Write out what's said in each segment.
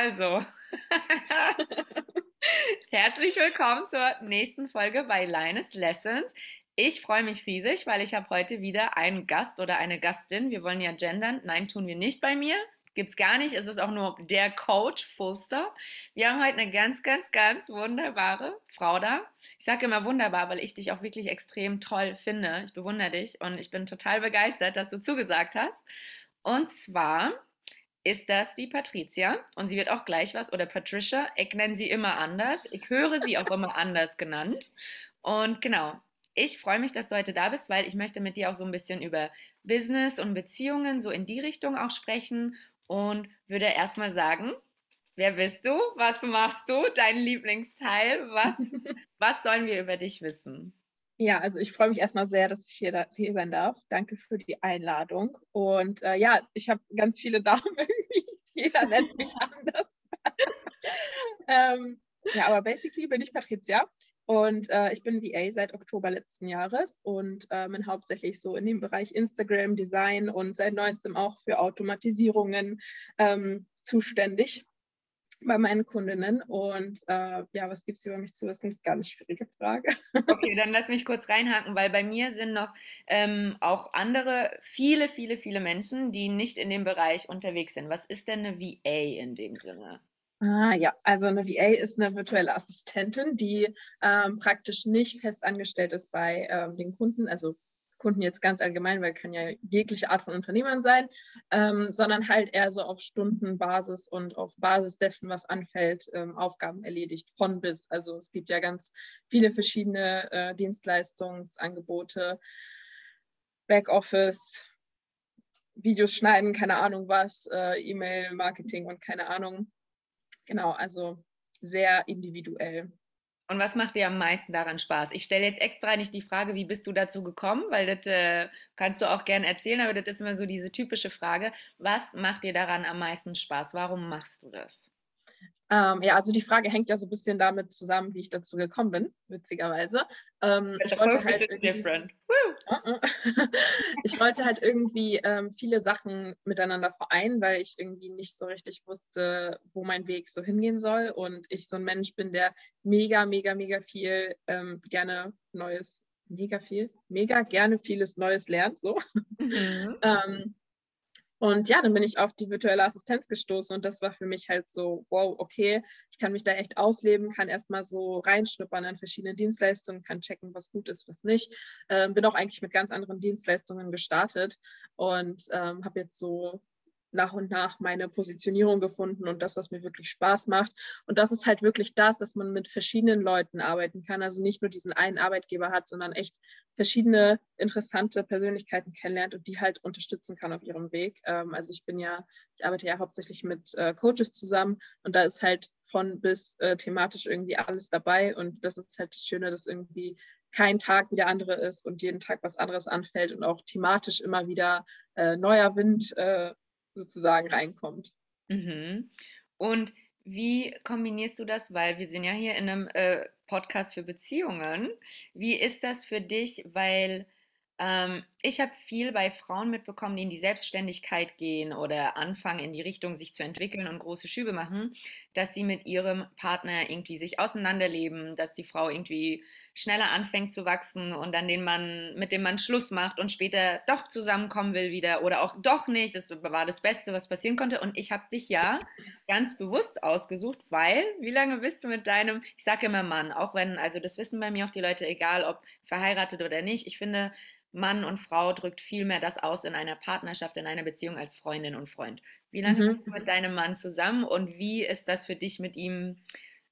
Also, herzlich willkommen zur nächsten Folge bei Linus Lessons. Ich freue mich riesig, weil ich habe heute wieder einen Gast oder eine Gastin. Wir wollen ja gendern. Nein, tun wir nicht bei mir. Gibt's gar nicht. Es ist auch nur der Coach, Fullster. Wir haben heute eine ganz, ganz, ganz wunderbare Frau da. Ich sage immer wunderbar, weil ich dich auch wirklich extrem toll finde. Ich bewundere dich und ich bin total begeistert, dass du zugesagt hast. Und zwar ist das die Patricia und sie wird auch gleich was, oder Patricia, ich nenne sie immer anders. Ich höre sie auch immer anders genannt. Und genau, ich freue mich, dass du heute da bist, weil ich möchte mit dir auch so ein bisschen über Business und Beziehungen so in die Richtung auch sprechen und würde erstmal sagen, wer bist du? Was machst du? Dein Lieblingsteil? Was, was sollen wir über dich wissen? Ja, also ich freue mich erstmal sehr, dass ich hier, da, hier sein darf. Danke für die Einladung. Und äh, ja, ich habe ganz viele Damen irgendwie. Jeder nennt mich anders. ähm, ja, aber basically bin ich Patricia und äh, ich bin VA seit Oktober letzten Jahres und äh, bin hauptsächlich so in dem Bereich Instagram, Design und seit neuestem auch für Automatisierungen ähm, zuständig bei meinen Kundinnen. Und äh, ja, was gibt es über mich zu wissen? Ganz schwierige Frage. Okay, dann lass mich kurz reinhaken, weil bei mir sind noch ähm, auch andere, viele, viele, viele Menschen, die nicht in dem Bereich unterwegs sind. Was ist denn eine VA in dem Sinne? Ah ja, also eine VA ist eine virtuelle Assistentin, die ähm, praktisch nicht fest angestellt ist bei ähm, den Kunden, also Kunden jetzt ganz allgemein, weil kann ja jegliche Art von Unternehmern sein, ähm, sondern halt eher so auf Stundenbasis und auf Basis dessen, was anfällt, ähm, Aufgaben erledigt, von bis. Also es gibt ja ganz viele verschiedene äh, Dienstleistungsangebote, Backoffice, Videos schneiden, keine Ahnung was, äh, E-Mail-Marketing und keine Ahnung. Genau, also sehr individuell. Und was macht dir am meisten daran Spaß? Ich stelle jetzt extra nicht die Frage, wie bist du dazu gekommen, weil das äh, kannst du auch gerne erzählen, aber das ist immer so diese typische Frage. Was macht dir daran am meisten Spaß? Warum machst du das? Ähm, ja, also die Frage hängt ja so ein bisschen damit zusammen, wie ich dazu gekommen bin, witzigerweise. Ähm, ich, wollte halt ich wollte halt irgendwie ähm, viele Sachen miteinander vereinen, weil ich irgendwie nicht so richtig wusste, wo mein Weg so hingehen soll. Und ich so ein Mensch bin, der mega, mega, mega viel ähm, gerne Neues, mega viel, mega gerne vieles Neues lernt. So. Mhm. Und ja, dann bin ich auf die virtuelle Assistenz gestoßen und das war für mich halt so, wow, okay, ich kann mich da echt ausleben, kann erstmal so reinschnuppern an verschiedene Dienstleistungen, kann checken, was gut ist, was nicht. Ähm, bin auch eigentlich mit ganz anderen Dienstleistungen gestartet und ähm, habe jetzt so nach und nach meine Positionierung gefunden und das, was mir wirklich Spaß macht. Und das ist halt wirklich das, dass man mit verschiedenen Leuten arbeiten kann. Also nicht nur diesen einen Arbeitgeber hat, sondern echt verschiedene interessante Persönlichkeiten kennenlernt und die halt unterstützen kann auf ihrem Weg. Ähm, also ich bin ja, ich arbeite ja hauptsächlich mit äh, Coaches zusammen und da ist halt von bis äh, thematisch irgendwie alles dabei. Und das ist halt das Schöne, dass irgendwie kein Tag wie der andere ist und jeden Tag was anderes anfällt und auch thematisch immer wieder äh, neuer Wind sozusagen reinkommt. Mhm. Und wie kombinierst du das? Weil wir sind ja hier in einem äh, Podcast für Beziehungen. Wie ist das für dich? Weil ähm, ich habe viel bei Frauen mitbekommen, die in die Selbstständigkeit gehen oder anfangen, in die Richtung sich zu entwickeln und große Schübe machen, dass sie mit ihrem Partner irgendwie sich auseinanderleben, dass die Frau irgendwie schneller anfängt zu wachsen und dann den Mann, mit dem Mann Schluss macht und später doch zusammenkommen will wieder oder auch doch nicht. Das war das Beste, was passieren konnte. Und ich habe dich ja ganz bewusst ausgesucht, weil, wie lange bist du mit deinem, ich sage immer Mann, auch wenn, also das wissen bei mir auch die Leute, egal ob verheiratet oder nicht, ich finde, Mann und Frau drückt viel mehr das aus in einer Partnerschaft, in einer Beziehung als Freundin und Freund. Wie lange mhm. bist du mit deinem Mann zusammen und wie ist das für dich mit ihm,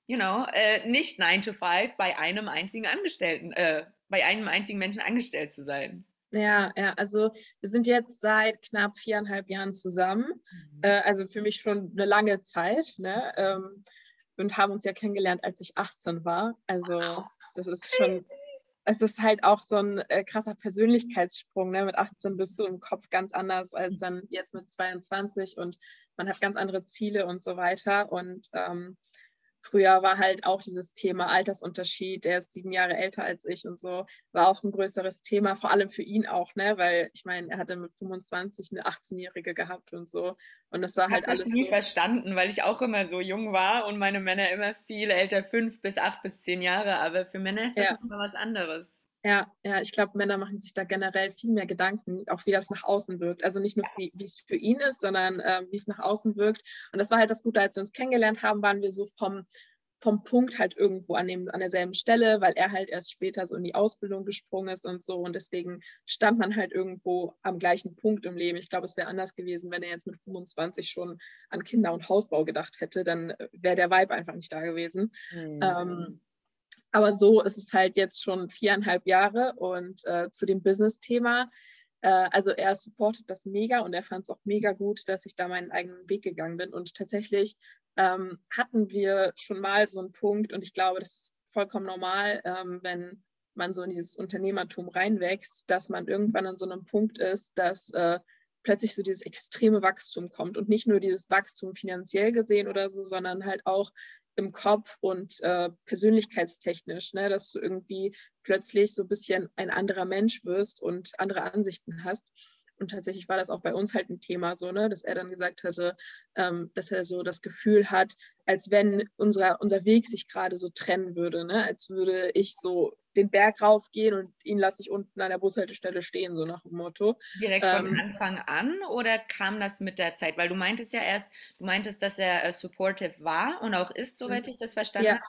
you know, äh, nicht 9 to 5 bei einem einzigen Angestellten, äh, bei einem einzigen Menschen angestellt zu sein? Ja, ja, also wir sind jetzt seit knapp viereinhalb Jahren zusammen. Mhm. Äh, also für mich schon eine lange Zeit. Ne? Ähm, und haben uns ja kennengelernt, als ich 18 war. Also das ist schon es ist halt auch so ein äh, krasser Persönlichkeitssprung. Ne? Mit 18 bist du im Kopf ganz anders als dann jetzt mit 22 und man hat ganz andere Ziele und so weiter. Und ähm, Früher war halt auch dieses Thema Altersunterschied, der ist sieben Jahre älter als ich und so, war auch ein größeres Thema, vor allem für ihn auch, ne? Weil ich meine, er hatte mit 25 eine 18-Jährige gehabt und so. Und das war ich halt alles. Ich nie so. verstanden, weil ich auch immer so jung war und meine Männer immer viel älter, fünf bis acht bis zehn Jahre. Aber für Männer ist das ja. immer was anderes. Ja, ja, ich glaube, Männer machen sich da generell viel mehr Gedanken, auch wie das nach außen wirkt. Also nicht nur, wie, es für ihn ist, sondern äh, wie es nach außen wirkt. Und das war halt das Gute, als wir uns kennengelernt haben, waren wir so vom, vom Punkt halt irgendwo an, dem, an derselben Stelle, weil er halt erst später so in die Ausbildung gesprungen ist und so. Und deswegen stand man halt irgendwo am gleichen Punkt im Leben. Ich glaube, es wäre anders gewesen, wenn er jetzt mit 25 schon an Kinder- und Hausbau gedacht hätte. Dann äh, wäre der Vibe einfach nicht da gewesen. Mhm. Ähm, aber so ist es halt jetzt schon viereinhalb Jahre und äh, zu dem Business-Thema. Äh, also er supportet das mega und er fand es auch mega gut, dass ich da meinen eigenen Weg gegangen bin. Und tatsächlich ähm, hatten wir schon mal so einen Punkt und ich glaube, das ist vollkommen normal, ähm, wenn man so in dieses Unternehmertum reinwächst, dass man irgendwann an so einem Punkt ist, dass äh, plötzlich so dieses extreme Wachstum kommt und nicht nur dieses Wachstum finanziell gesehen oder so, sondern halt auch im Kopf und äh, persönlichkeitstechnisch, ne, dass du irgendwie plötzlich so ein bisschen ein anderer Mensch wirst und andere Ansichten hast. Und tatsächlich war das auch bei uns halt ein Thema so, ne, dass er dann gesagt hatte, ähm, dass er so das Gefühl hat, als wenn unser, unser Weg sich gerade so trennen würde, ne, als würde ich so den Berg raufgehen und ihn lasse ich unten an der Bushaltestelle stehen, so nach dem Motto. Direkt von ähm, Anfang an oder kam das mit der Zeit? Weil du meintest ja erst, du meintest, dass er äh, supportive war und auch ist, soweit mhm. ich das verstanden ja. habe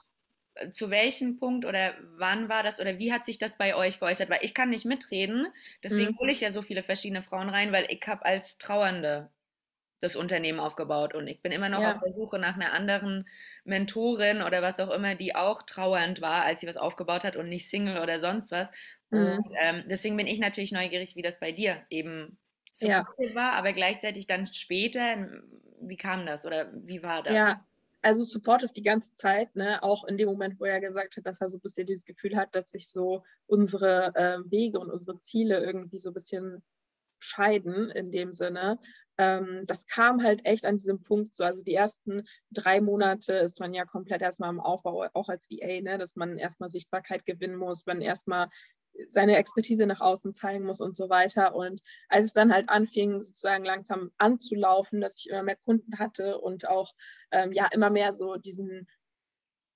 zu welchem Punkt oder wann war das oder wie hat sich das bei euch geäußert? Weil ich kann nicht mitreden, deswegen mhm. hole ich ja so viele verschiedene Frauen rein, weil ich habe als Trauernde das Unternehmen aufgebaut und ich bin immer noch ja. auf der Suche nach einer anderen Mentorin oder was auch immer, die auch trauernd war, als sie was aufgebaut hat und nicht Single oder sonst was. Mhm. Und ähm, deswegen bin ich natürlich neugierig, wie das bei dir eben so ja. war, aber gleichzeitig dann später, wie kam das oder wie war das? Ja, also supportive die ganze Zeit, ne? auch in dem Moment, wo er gesagt hat, dass er so ein bisschen dieses Gefühl hat, dass sich so unsere äh, Wege und unsere Ziele irgendwie so ein bisschen scheiden in dem Sinne. Ähm, das kam halt echt an diesem Punkt so. Also die ersten drei Monate ist man ja komplett erstmal im Aufbau, auch als VA, ne? dass man erstmal Sichtbarkeit gewinnen muss, man erstmal seine Expertise nach außen zeigen muss und so weiter. Und als es dann halt anfing, sozusagen langsam anzulaufen, dass ich immer mehr Kunden hatte und auch ähm, ja immer mehr so diesen,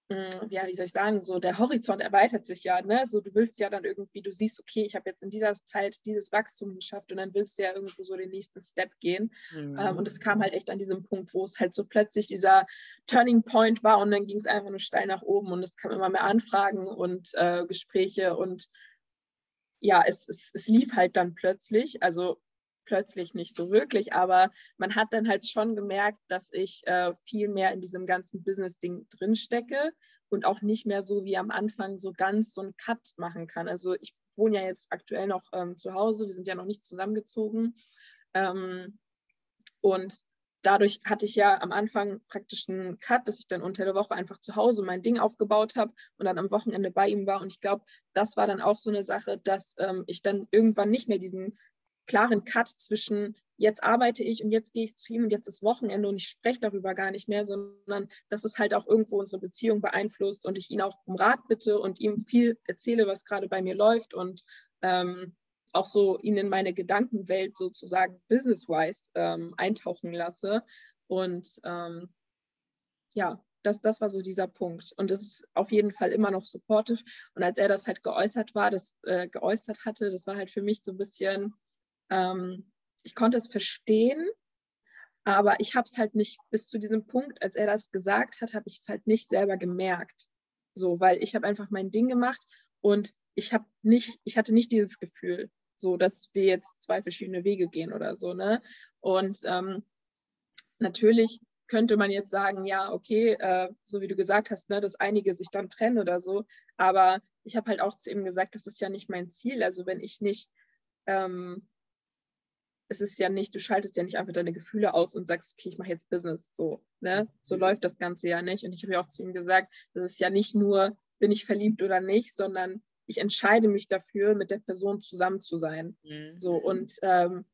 mh, hm, ja, wie soll ich sagen, so der Horizont erweitert sich ja, ne? So du willst ja dann irgendwie, du siehst, okay, ich habe jetzt in dieser Zeit dieses Wachstum geschafft und dann willst du ja irgendwo so den nächsten Step gehen. Mhm. Ähm, und es kam halt echt an diesem Punkt, wo es halt so plötzlich dieser Turning Point war und dann ging es einfach nur steil nach oben und es kamen immer mehr Anfragen und äh, Gespräche und ja, es, es, es lief halt dann plötzlich, also plötzlich nicht so wirklich, aber man hat dann halt schon gemerkt, dass ich äh, viel mehr in diesem ganzen Business-Ding drinstecke und auch nicht mehr so wie am Anfang so ganz so einen Cut machen kann. Also ich wohne ja jetzt aktuell noch ähm, zu Hause, wir sind ja noch nicht zusammengezogen. Ähm, und dadurch hatte ich ja am Anfang praktisch einen Cut, dass ich dann unter der Woche einfach zu Hause mein Ding aufgebaut habe und dann am Wochenende bei ihm war. Und ich glaube, das war dann auch so eine Sache, dass ähm, ich dann irgendwann nicht mehr diesen klaren Cut zwischen jetzt arbeite ich und jetzt gehe ich zu ihm und jetzt ist Wochenende und ich spreche darüber gar nicht mehr, sondern dass es halt auch irgendwo unsere Beziehung beeinflusst und ich ihn auch um Rat bitte und ihm viel erzähle, was gerade bei mir läuft und ähm, auch so ihn in meine Gedankenwelt sozusagen business-wise ähm, eintauchen lasse. Und ähm, ja, das, das war so dieser Punkt. Und das ist auf jeden Fall immer noch supportive. Und als er das halt geäußert war, das äh, geäußert hatte, das war halt für mich so ein bisschen, ähm, ich konnte es verstehen, aber ich habe es halt nicht bis zu diesem Punkt, als er das gesagt hat, habe ich es halt nicht selber gemerkt. So, weil ich habe einfach mein Ding gemacht und ich habe nicht, ich hatte nicht dieses Gefühl so dass wir jetzt zwei verschiedene Wege gehen oder so. Ne? Und ähm, natürlich könnte man jetzt sagen, ja, okay, äh, so wie du gesagt hast, ne, dass einige sich dann trennen oder so. Aber ich habe halt auch zu ihm gesagt, das ist ja nicht mein Ziel. Also wenn ich nicht, ähm, es ist ja nicht, du schaltest ja nicht einfach deine Gefühle aus und sagst, okay, ich mache jetzt Business. So, ne? So mhm. läuft das Ganze ja nicht. Und ich habe ja auch zu ihm gesagt, das ist ja nicht nur, bin ich verliebt oder nicht, sondern ich entscheide mich dafür, mit der Person zusammen zu sein. Mhm. So und ähm,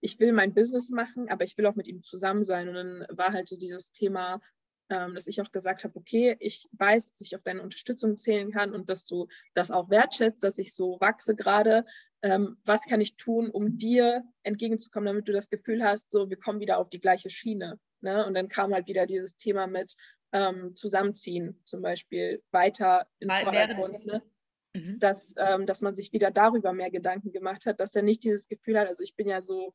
ich will mein Business machen, aber ich will auch mit ihm zusammen sein. Und dann war halt so dieses Thema, ähm, dass ich auch gesagt habe, okay, ich weiß, dass ich auf deine Unterstützung zählen kann und dass du das auch wertschätzt, dass ich so wachse gerade. Ähm, was kann ich tun, um dir entgegenzukommen, damit du das Gefühl hast, so wir kommen wieder auf die gleiche Schiene. Ne? Und dann kam halt wieder dieses Thema mit ähm, Zusammenziehen zum Beispiel weiter in Vordergrund. Ne? Mhm. Dass, ähm, dass man sich wieder darüber mehr Gedanken gemacht hat, dass er nicht dieses Gefühl hat, also ich bin ja so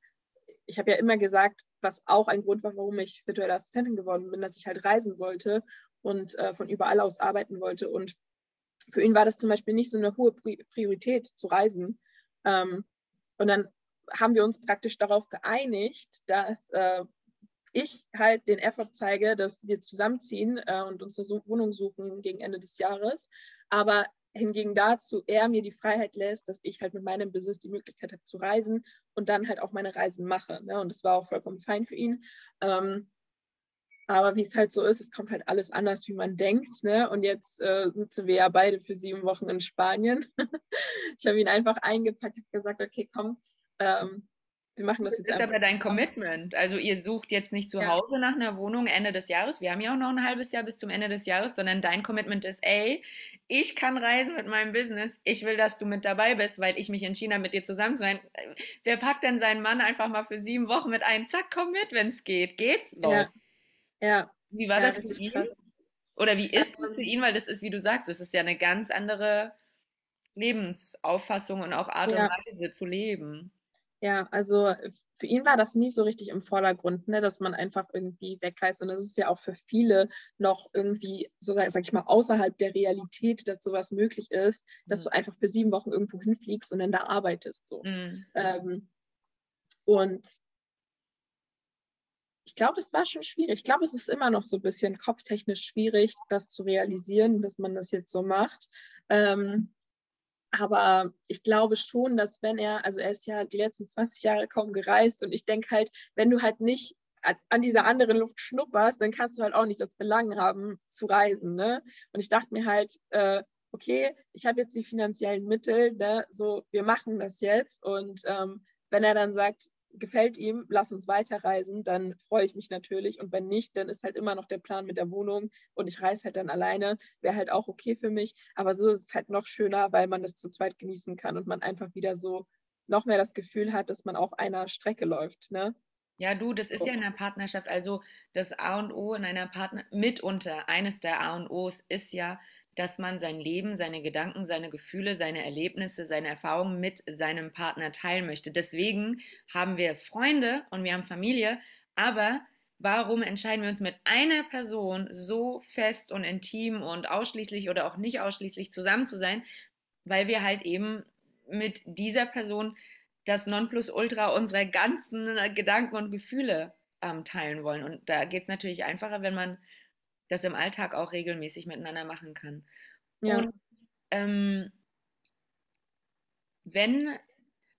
ich habe ja immer gesagt, was auch ein Grund war, warum ich virtuelle Assistentin geworden bin, dass ich halt reisen wollte und äh, von überall aus arbeiten wollte. Und für ihn war das zum Beispiel nicht so eine hohe Priorität zu reisen. Ähm, und dann haben wir uns praktisch darauf geeinigt, dass äh, ich halt den Effort zeige, dass wir zusammenziehen äh, und uns eine Wohnung suchen gegen Ende des Jahres. Aber hingegen dazu er mir die Freiheit lässt, dass ich halt mit meinem Business die Möglichkeit habe zu reisen und dann halt auch meine Reisen mache. Ne? Und das war auch vollkommen fein für ihn. Ähm, aber wie es halt so ist, es kommt halt alles anders, wie man denkt. Ne? Und jetzt äh, sitzen wir ja beide für sieben Wochen in Spanien. ich habe ihn einfach eingepackt, habe gesagt, okay, komm, ähm, wir machen das, das jetzt ist aber dein Commitment. Also ihr sucht jetzt nicht zu ja. Hause nach einer Wohnung Ende des Jahres. Wir haben ja auch noch ein halbes Jahr bis zum Ende des Jahres, sondern dein Commitment ist, ey, ich kann reisen mit meinem Business. Ich will, dass du mit dabei bist, weil ich mich entschieden habe, mit dir zusammen zu sein. Wer packt denn seinen Mann einfach mal für sieben Wochen mit ein? Zack, komm mit, wenn es geht. Geht's? Ja. ja. Wie war ja, das, das für ihn? Krass. Oder wie ist es für ihn? Weil das ist, wie du sagst, das ist ja eine ganz andere Lebensauffassung und auch Art und Weise zu leben. Ja, also für ihn war das nie so richtig im Vordergrund, ne, dass man einfach irgendwie wegreist. Und das ist ja auch für viele noch irgendwie, so sag ich mal, außerhalb der Realität, dass sowas möglich ist, dass mhm. du einfach für sieben Wochen irgendwo hinfliegst und dann da arbeitest. So. Mhm. Ähm, und ich glaube, das war schon schwierig. Ich glaube, es ist immer noch so ein bisschen kopftechnisch schwierig, das zu realisieren, dass man das jetzt so macht. Ähm, aber ich glaube schon, dass wenn er, also er ist ja die letzten 20 Jahre kaum gereist und ich denke halt, wenn du halt nicht an dieser anderen Luft schnupperst, dann kannst du halt auch nicht das Verlangen haben zu reisen. Ne? Und ich dachte mir halt, äh, okay, ich habe jetzt die finanziellen Mittel, ne? so wir machen das jetzt. Und ähm, wenn er dann sagt, gefällt ihm, lass uns weiterreisen, dann freue ich mich natürlich. Und wenn nicht, dann ist halt immer noch der Plan mit der Wohnung und ich reise halt dann alleine, wäre halt auch okay für mich. Aber so ist es halt noch schöner, weil man das zu zweit genießen kann und man einfach wieder so noch mehr das Gefühl hat, dass man auf einer Strecke läuft. Ne? Ja, du, das ist ja in einer Partnerschaft, also das A und O in einer Partner, mitunter eines der A und Os ist ja, dass man sein Leben, seine Gedanken, seine Gefühle, seine Erlebnisse, seine Erfahrungen mit seinem Partner teilen möchte. Deswegen haben wir Freunde und wir haben Familie, aber warum entscheiden wir uns mit einer Person so fest und intim und ausschließlich oder auch nicht ausschließlich zusammen zu sein? Weil wir halt eben mit dieser Person das Nonplusultra unserer ganzen Gedanken und Gefühle ähm, teilen wollen. Und da geht es natürlich einfacher, wenn man das im Alltag auch regelmäßig miteinander machen kann. Ja. Und ähm, wenn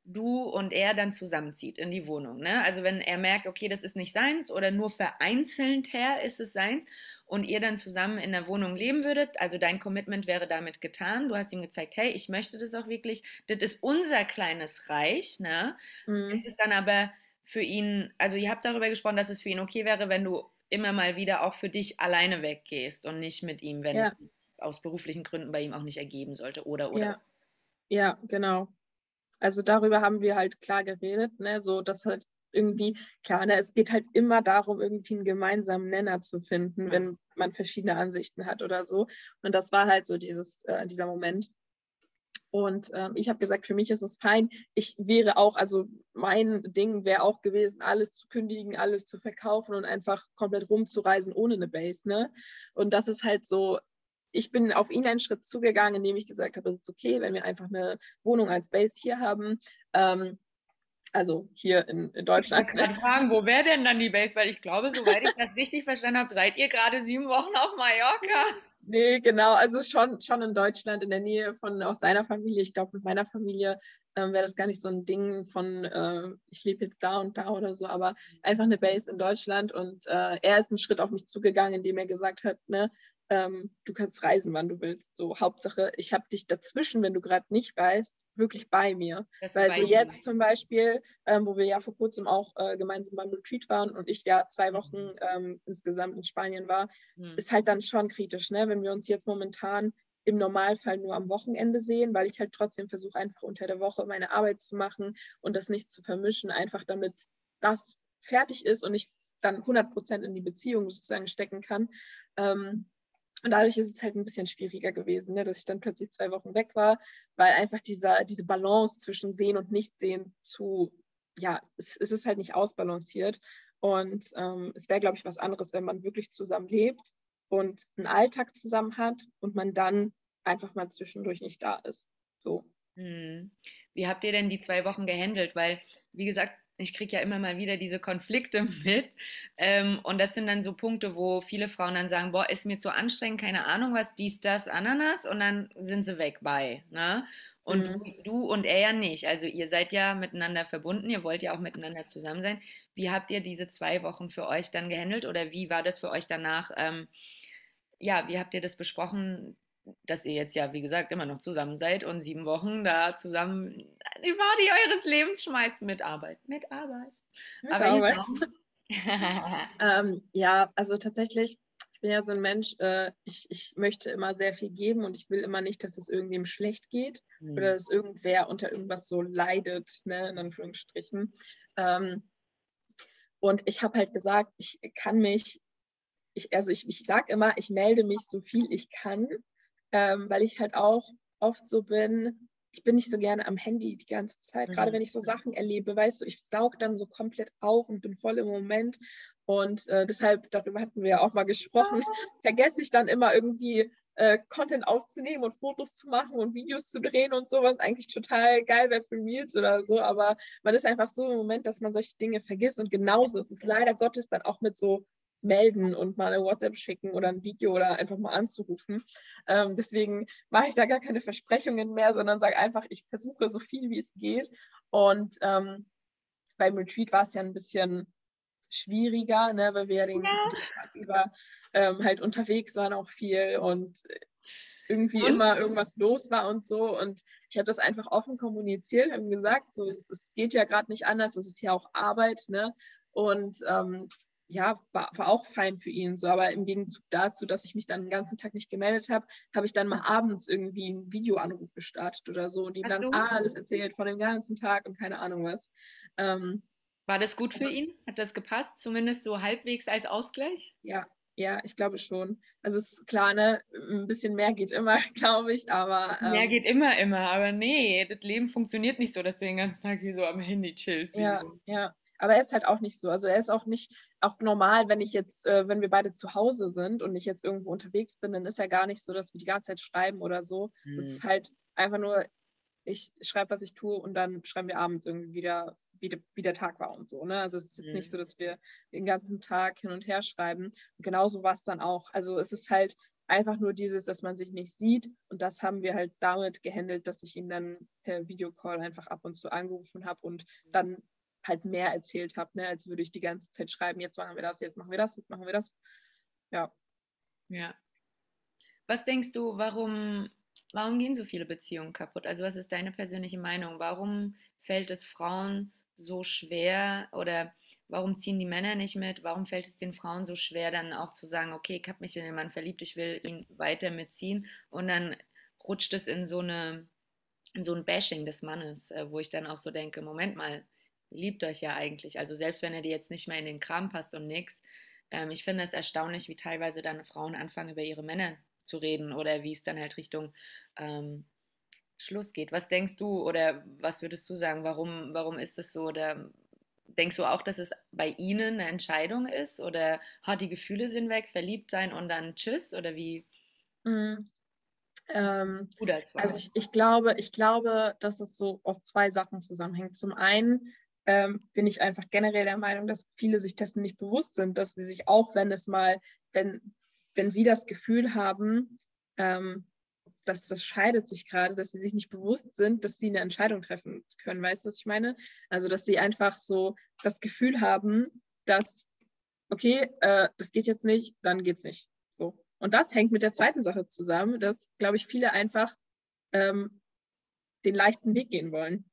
du und er dann zusammenzieht in die Wohnung, ne? also wenn er merkt, okay, das ist nicht seins oder nur vereinzelt her ist es seins und ihr dann zusammen in der Wohnung leben würdet, also dein Commitment wäre damit getan, du hast ihm gezeigt, hey, ich möchte das auch wirklich, das ist unser kleines Reich, ne? Mhm. Es ist dann aber für ihn, also ihr habt darüber gesprochen, dass es für ihn okay wäre, wenn du immer mal wieder auch für dich alleine weggehst und nicht mit ihm, wenn ja. es aus beruflichen Gründen bei ihm auch nicht ergeben sollte oder oder. Ja, ja genau. Also darüber haben wir halt klar geredet, ne, so dass halt irgendwie, klar, ne, es geht halt immer darum, irgendwie einen gemeinsamen Nenner zu finden, ja. wenn man verschiedene Ansichten hat oder so. Und das war halt so dieses, äh, dieser Moment. Und ähm, ich habe gesagt, für mich ist es fein. Ich wäre auch, also mein Ding wäre auch gewesen, alles zu kündigen, alles zu verkaufen und einfach komplett rumzureisen ohne eine Base. Ne? Und das ist halt so, ich bin auf ihn einen Schritt zugegangen, indem ich gesagt habe, es ist okay, wenn wir einfach eine Wohnung als Base hier haben. Ähm, also hier in, in Deutschland. Ich kann fragen, wo wäre denn dann die Base? Weil ich glaube, soweit ich das richtig verstanden habe, seid ihr gerade sieben Wochen auf Mallorca. Nee, genau. Also schon, schon in Deutschland, in der Nähe von auch seiner Familie. Ich glaube, mit meiner Familie ähm, wäre das gar nicht so ein Ding von, äh, ich lebe jetzt da und da oder so, aber einfach eine Base in Deutschland. Und äh, er ist einen Schritt auf mich zugegangen, indem er gesagt hat, ne, ähm, du kannst reisen, wann du willst. So Hauptsache, ich habe dich dazwischen, wenn du gerade nicht weißt, wirklich bei mir. Das Weil so jetzt zum Beispiel, ähm, wo wir ja vor kurzem auch äh, gemeinsam beim Retreat waren und ich ja zwei Wochen ähm, insgesamt in Spanien war, mhm. ist halt dann schon kritisch, ne? wenn wir uns jetzt momentan im Normalfall nur am Wochenende sehen, weil ich halt trotzdem versuche, einfach unter der Woche meine Arbeit zu machen und das nicht zu vermischen, einfach damit das fertig ist und ich dann 100 Prozent in die Beziehung sozusagen stecken kann. Ähm, und dadurch ist es halt ein bisschen schwieriger gewesen, ne, dass ich dann plötzlich zwei Wochen weg war, weil einfach dieser, diese Balance zwischen Sehen und Nichtsehen zu, ja, es, es ist halt nicht ausbalanciert. Und ähm, es wäre, glaube ich, was anderes, wenn man wirklich zusammen lebt und einen Alltag zusammen hat und man dann einfach mal zwischendurch nicht da ist. So. Hm. Wie habt ihr denn die zwei Wochen gehandelt? Weil, wie gesagt, ich kriege ja immer mal wieder diese Konflikte mit. Ähm, und das sind dann so Punkte, wo viele Frauen dann sagen, boah, ist mir zu anstrengend, keine Ahnung was, dies, das, Ananas. Und dann sind sie weg bei. Ne? Und mhm. du, du, und er ja nicht. Also ihr seid ja miteinander verbunden, ihr wollt ja auch miteinander zusammen sein. Wie habt ihr diese zwei Wochen für euch dann gehandelt oder wie war das für euch danach? Ähm, ja, wie habt ihr das besprochen, dass ihr jetzt ja, wie gesagt, immer noch zusammen seid und sieben Wochen da zusammen die Party eures Lebens schmeißt mit Arbeit. Mit Arbeit. Mit Aber Arbeit. ähm, ja, also tatsächlich, ich bin ja so ein Mensch, äh, ich, ich möchte immer sehr viel geben und ich will immer nicht, dass es irgendwem schlecht geht mhm. oder dass irgendwer unter irgendwas so leidet, ne, in Anführungsstrichen. Ähm, und ich habe halt gesagt, ich kann mich, ich, also ich, ich sage immer, ich melde mich so viel ich kann ähm, weil ich halt auch oft so bin, ich bin nicht so gerne am Handy die ganze Zeit, mhm. gerade wenn ich so Sachen erlebe, weißt du, ich saug dann so komplett auf und bin voll im Moment. Und äh, deshalb, darüber hatten wir ja auch mal gesprochen, vergesse ich dann immer irgendwie äh, Content aufzunehmen und Fotos zu machen und Videos zu drehen und sowas. Eigentlich total geil wäre für Reels oder so, aber man ist einfach so im Moment, dass man solche Dinge vergisst. Und genauso ist es leider Gottes dann auch mit so melden und mal eine WhatsApp schicken oder ein Video oder einfach mal anzurufen. Ähm, deswegen mache ich da gar keine Versprechungen mehr, sondern sage einfach, ich versuche so viel wie es geht. Und ähm, beim Retreat war es ja ein bisschen schwieriger, ne, weil wir ja den ja. Tag über ähm, halt unterwegs waren auch viel und irgendwie und? immer irgendwas los war und so. Und ich habe das einfach offen kommuniziert, habe gesagt, so es, es geht ja gerade nicht anders, es ist ja auch Arbeit, ne? Und ähm, ja, war, war auch fein für ihn. So, aber im Gegenzug dazu, dass ich mich dann den ganzen Tag nicht gemeldet habe, habe ich dann mal abends irgendwie einen Videoanruf gestartet oder so und ihm dann so. alles erzählt von dem ganzen Tag und keine Ahnung was. Ähm, war das gut für also, ihn? Hat das gepasst? Zumindest so halbwegs als Ausgleich? Ja, ja, ich glaube schon. Also es ist klar, ne, ein bisschen mehr geht immer, glaube ich, aber. Ähm, mehr geht immer, immer, aber nee, das Leben funktioniert nicht so, dass du den ganzen Tag wie so am Handy chillst. Ja, so. ja. Aber er ist halt auch nicht so. Also er ist auch nicht, auch normal, wenn ich jetzt, äh, wenn wir beide zu Hause sind und ich jetzt irgendwo unterwegs bin, dann ist ja gar nicht so, dass wir die ganze Zeit schreiben oder so. Mhm. Es ist halt einfach nur, ich schreibe, was ich tue und dann schreiben wir abends irgendwie wieder, wie, de, wie der Tag war und so. Ne? Also es ist mhm. nicht so, dass wir den ganzen Tag hin und her schreiben. Und genauso war es dann auch. Also es ist halt einfach nur dieses, dass man sich nicht sieht. Und das haben wir halt damit gehandelt, dass ich ihn dann per Videocall einfach ab und zu angerufen habe und dann halt mehr erzählt habe, ne, als würde ich die ganze Zeit schreiben, jetzt machen wir das, jetzt machen wir das, jetzt machen wir das. Ja. Ja. Was denkst du, warum, warum gehen so viele Beziehungen kaputt? Also was ist deine persönliche Meinung? Warum fällt es Frauen so schwer oder warum ziehen die Männer nicht mit? Warum fällt es den Frauen so schwer, dann auch zu sagen, okay, ich habe mich in den Mann verliebt, ich will ihn weiter mitziehen und dann rutscht es in so eine in so ein Bashing des Mannes, äh, wo ich dann auch so denke, Moment mal, liebt euch ja eigentlich. Also selbst wenn er dir jetzt nicht mehr in den Kram passt und nix. Ähm, ich finde es erstaunlich, wie teilweise dann Frauen anfangen, über ihre Männer zu reden oder wie es dann halt Richtung ähm, Schluss geht. Was denkst du oder was würdest du sagen? Warum, warum ist das so? Oder denkst du auch, dass es bei ihnen eine Entscheidung ist? Oder hat die Gefühle sind weg, verliebt sein und dann tschüss? Oder wie? Mhm. Ähm, also ich, ich, glaube, ich glaube, dass es so aus zwei Sachen zusammenhängt. Zum einen ähm, bin ich einfach generell der Meinung, dass viele sich dessen nicht bewusst sind, dass sie sich auch, wenn es mal, wenn, wenn sie das Gefühl haben, ähm, dass das scheidet sich gerade, dass sie sich nicht bewusst sind, dass sie eine Entscheidung treffen können. Weißt du, was ich meine? Also, dass sie einfach so das Gefühl haben, dass, okay, äh, das geht jetzt nicht, dann geht's nicht. So. Und das hängt mit der zweiten Sache zusammen, dass, glaube ich, viele einfach ähm, den leichten Weg gehen wollen.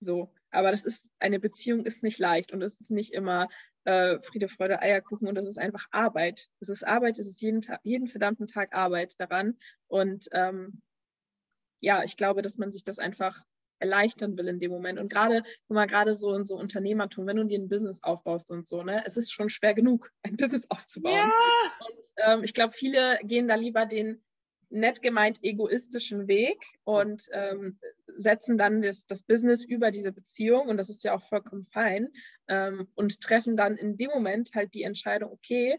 So. Aber das ist, eine Beziehung ist nicht leicht und es ist nicht immer äh, Friede, Freude, Eierkuchen und das ist einfach Arbeit. Es ist Arbeit, es ist jeden, Tag, jeden verdammten Tag Arbeit daran. Und ähm, ja, ich glaube, dass man sich das einfach erleichtern will in dem Moment. Und gerade, guck mal, gerade so in so Unternehmertum, wenn du dir ein Business aufbaust und so, ne, es ist schon schwer genug, ein Business aufzubauen. Ja. Und ähm, ich glaube, viele gehen da lieber den nett gemeint egoistischen Weg und ähm, setzen dann das, das, Business über diese Beziehung und das ist ja auch vollkommen fein ähm, und treffen dann in dem Moment halt die Entscheidung, okay,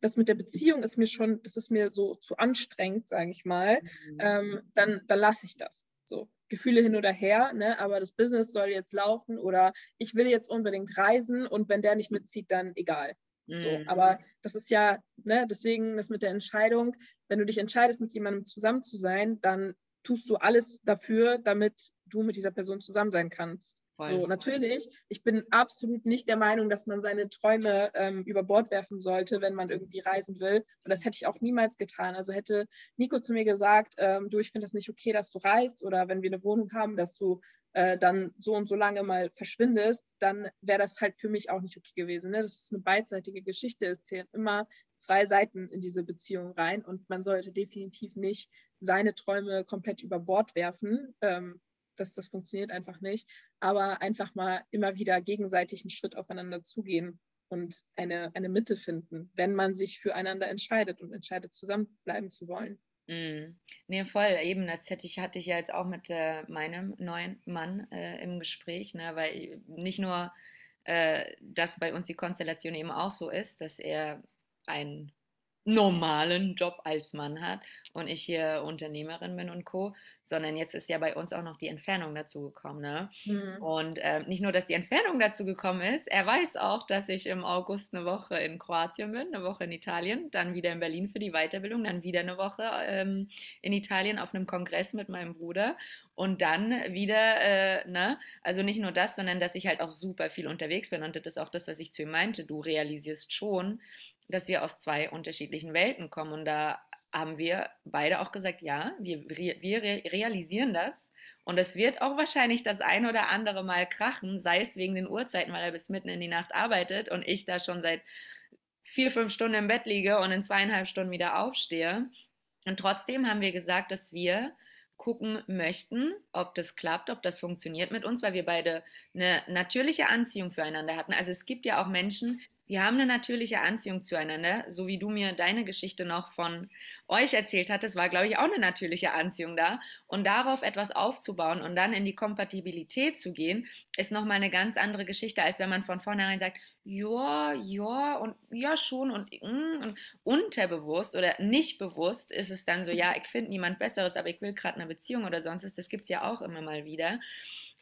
das mit der Beziehung ist mir schon, das ist mir so zu anstrengend, sage ich mal, mhm. ähm, dann, dann lasse ich das. So. Gefühle hin oder her, ne? aber das Business soll jetzt laufen oder ich will jetzt unbedingt reisen und wenn der nicht mitzieht, dann egal. So, mhm. aber das ist ja, ne, deswegen das mit der Entscheidung, wenn du dich entscheidest, mit jemandem zusammen zu sein, dann tust du alles dafür, damit du mit dieser Person zusammen sein kannst. So, natürlich, ich bin absolut nicht der Meinung, dass man seine Träume ähm, über Bord werfen sollte, wenn man irgendwie reisen will. Und das hätte ich auch niemals getan. Also hätte Nico zu mir gesagt, ähm, du, ich finde es nicht okay, dass du reist oder wenn wir eine Wohnung haben, dass du äh, dann so und so lange mal verschwindest, dann wäre das halt für mich auch nicht okay gewesen. Ne? Das ist eine beidseitige Geschichte. Es zählen immer zwei Seiten in diese Beziehung rein und man sollte definitiv nicht seine Träume komplett über Bord werfen. Ähm, das, das funktioniert einfach nicht. Aber einfach mal immer wieder gegenseitig einen Schritt aufeinander zugehen und eine, eine Mitte finden, wenn man sich füreinander entscheidet und entscheidet, zusammenbleiben zu wollen. Mm. Nee, voll. Eben, das hätte ich, hatte ich ja jetzt auch mit äh, meinem neuen Mann äh, im Gespräch, ne? weil nicht nur, äh, dass bei uns die Konstellation eben auch so ist, dass er ein normalen Job als Mann hat und ich hier Unternehmerin bin und Co., sondern jetzt ist ja bei uns auch noch die Entfernung dazu gekommen. Ne? Mhm. Und äh, nicht nur, dass die Entfernung dazu gekommen ist, er weiß auch, dass ich im August eine Woche in Kroatien bin, eine Woche in Italien, dann wieder in Berlin für die Weiterbildung, dann wieder eine Woche ähm, in Italien auf einem Kongress mit meinem Bruder und dann wieder, äh, ne, also nicht nur das, sondern dass ich halt auch super viel unterwegs bin und das ist auch das, was ich zu ihm meinte, du realisierst schon, dass wir aus zwei unterschiedlichen Welten kommen. Und da haben wir beide auch gesagt, ja, wir, wir realisieren das. Und es wird auch wahrscheinlich das ein oder andere Mal krachen, sei es wegen den Uhrzeiten, weil er bis mitten in die Nacht arbeitet und ich da schon seit vier, fünf Stunden im Bett liege und in zweieinhalb Stunden wieder aufstehe. Und trotzdem haben wir gesagt, dass wir gucken möchten, ob das klappt, ob das funktioniert mit uns, weil wir beide eine natürliche Anziehung füreinander hatten. Also es gibt ja auch Menschen, die haben eine natürliche Anziehung zueinander, so wie du mir deine Geschichte noch von euch erzählt hattest, war, glaube ich, auch eine natürliche Anziehung da. Und darauf etwas aufzubauen und dann in die Kompatibilität zu gehen, ist nochmal eine ganz andere Geschichte, als wenn man von vornherein sagt, ja, ja und ja schon und, mm, und unterbewusst oder nicht bewusst ist es dann so, ja, ich finde niemand Besseres, aber ich will gerade eine Beziehung oder sonst was. Das gibt es ja auch immer mal wieder.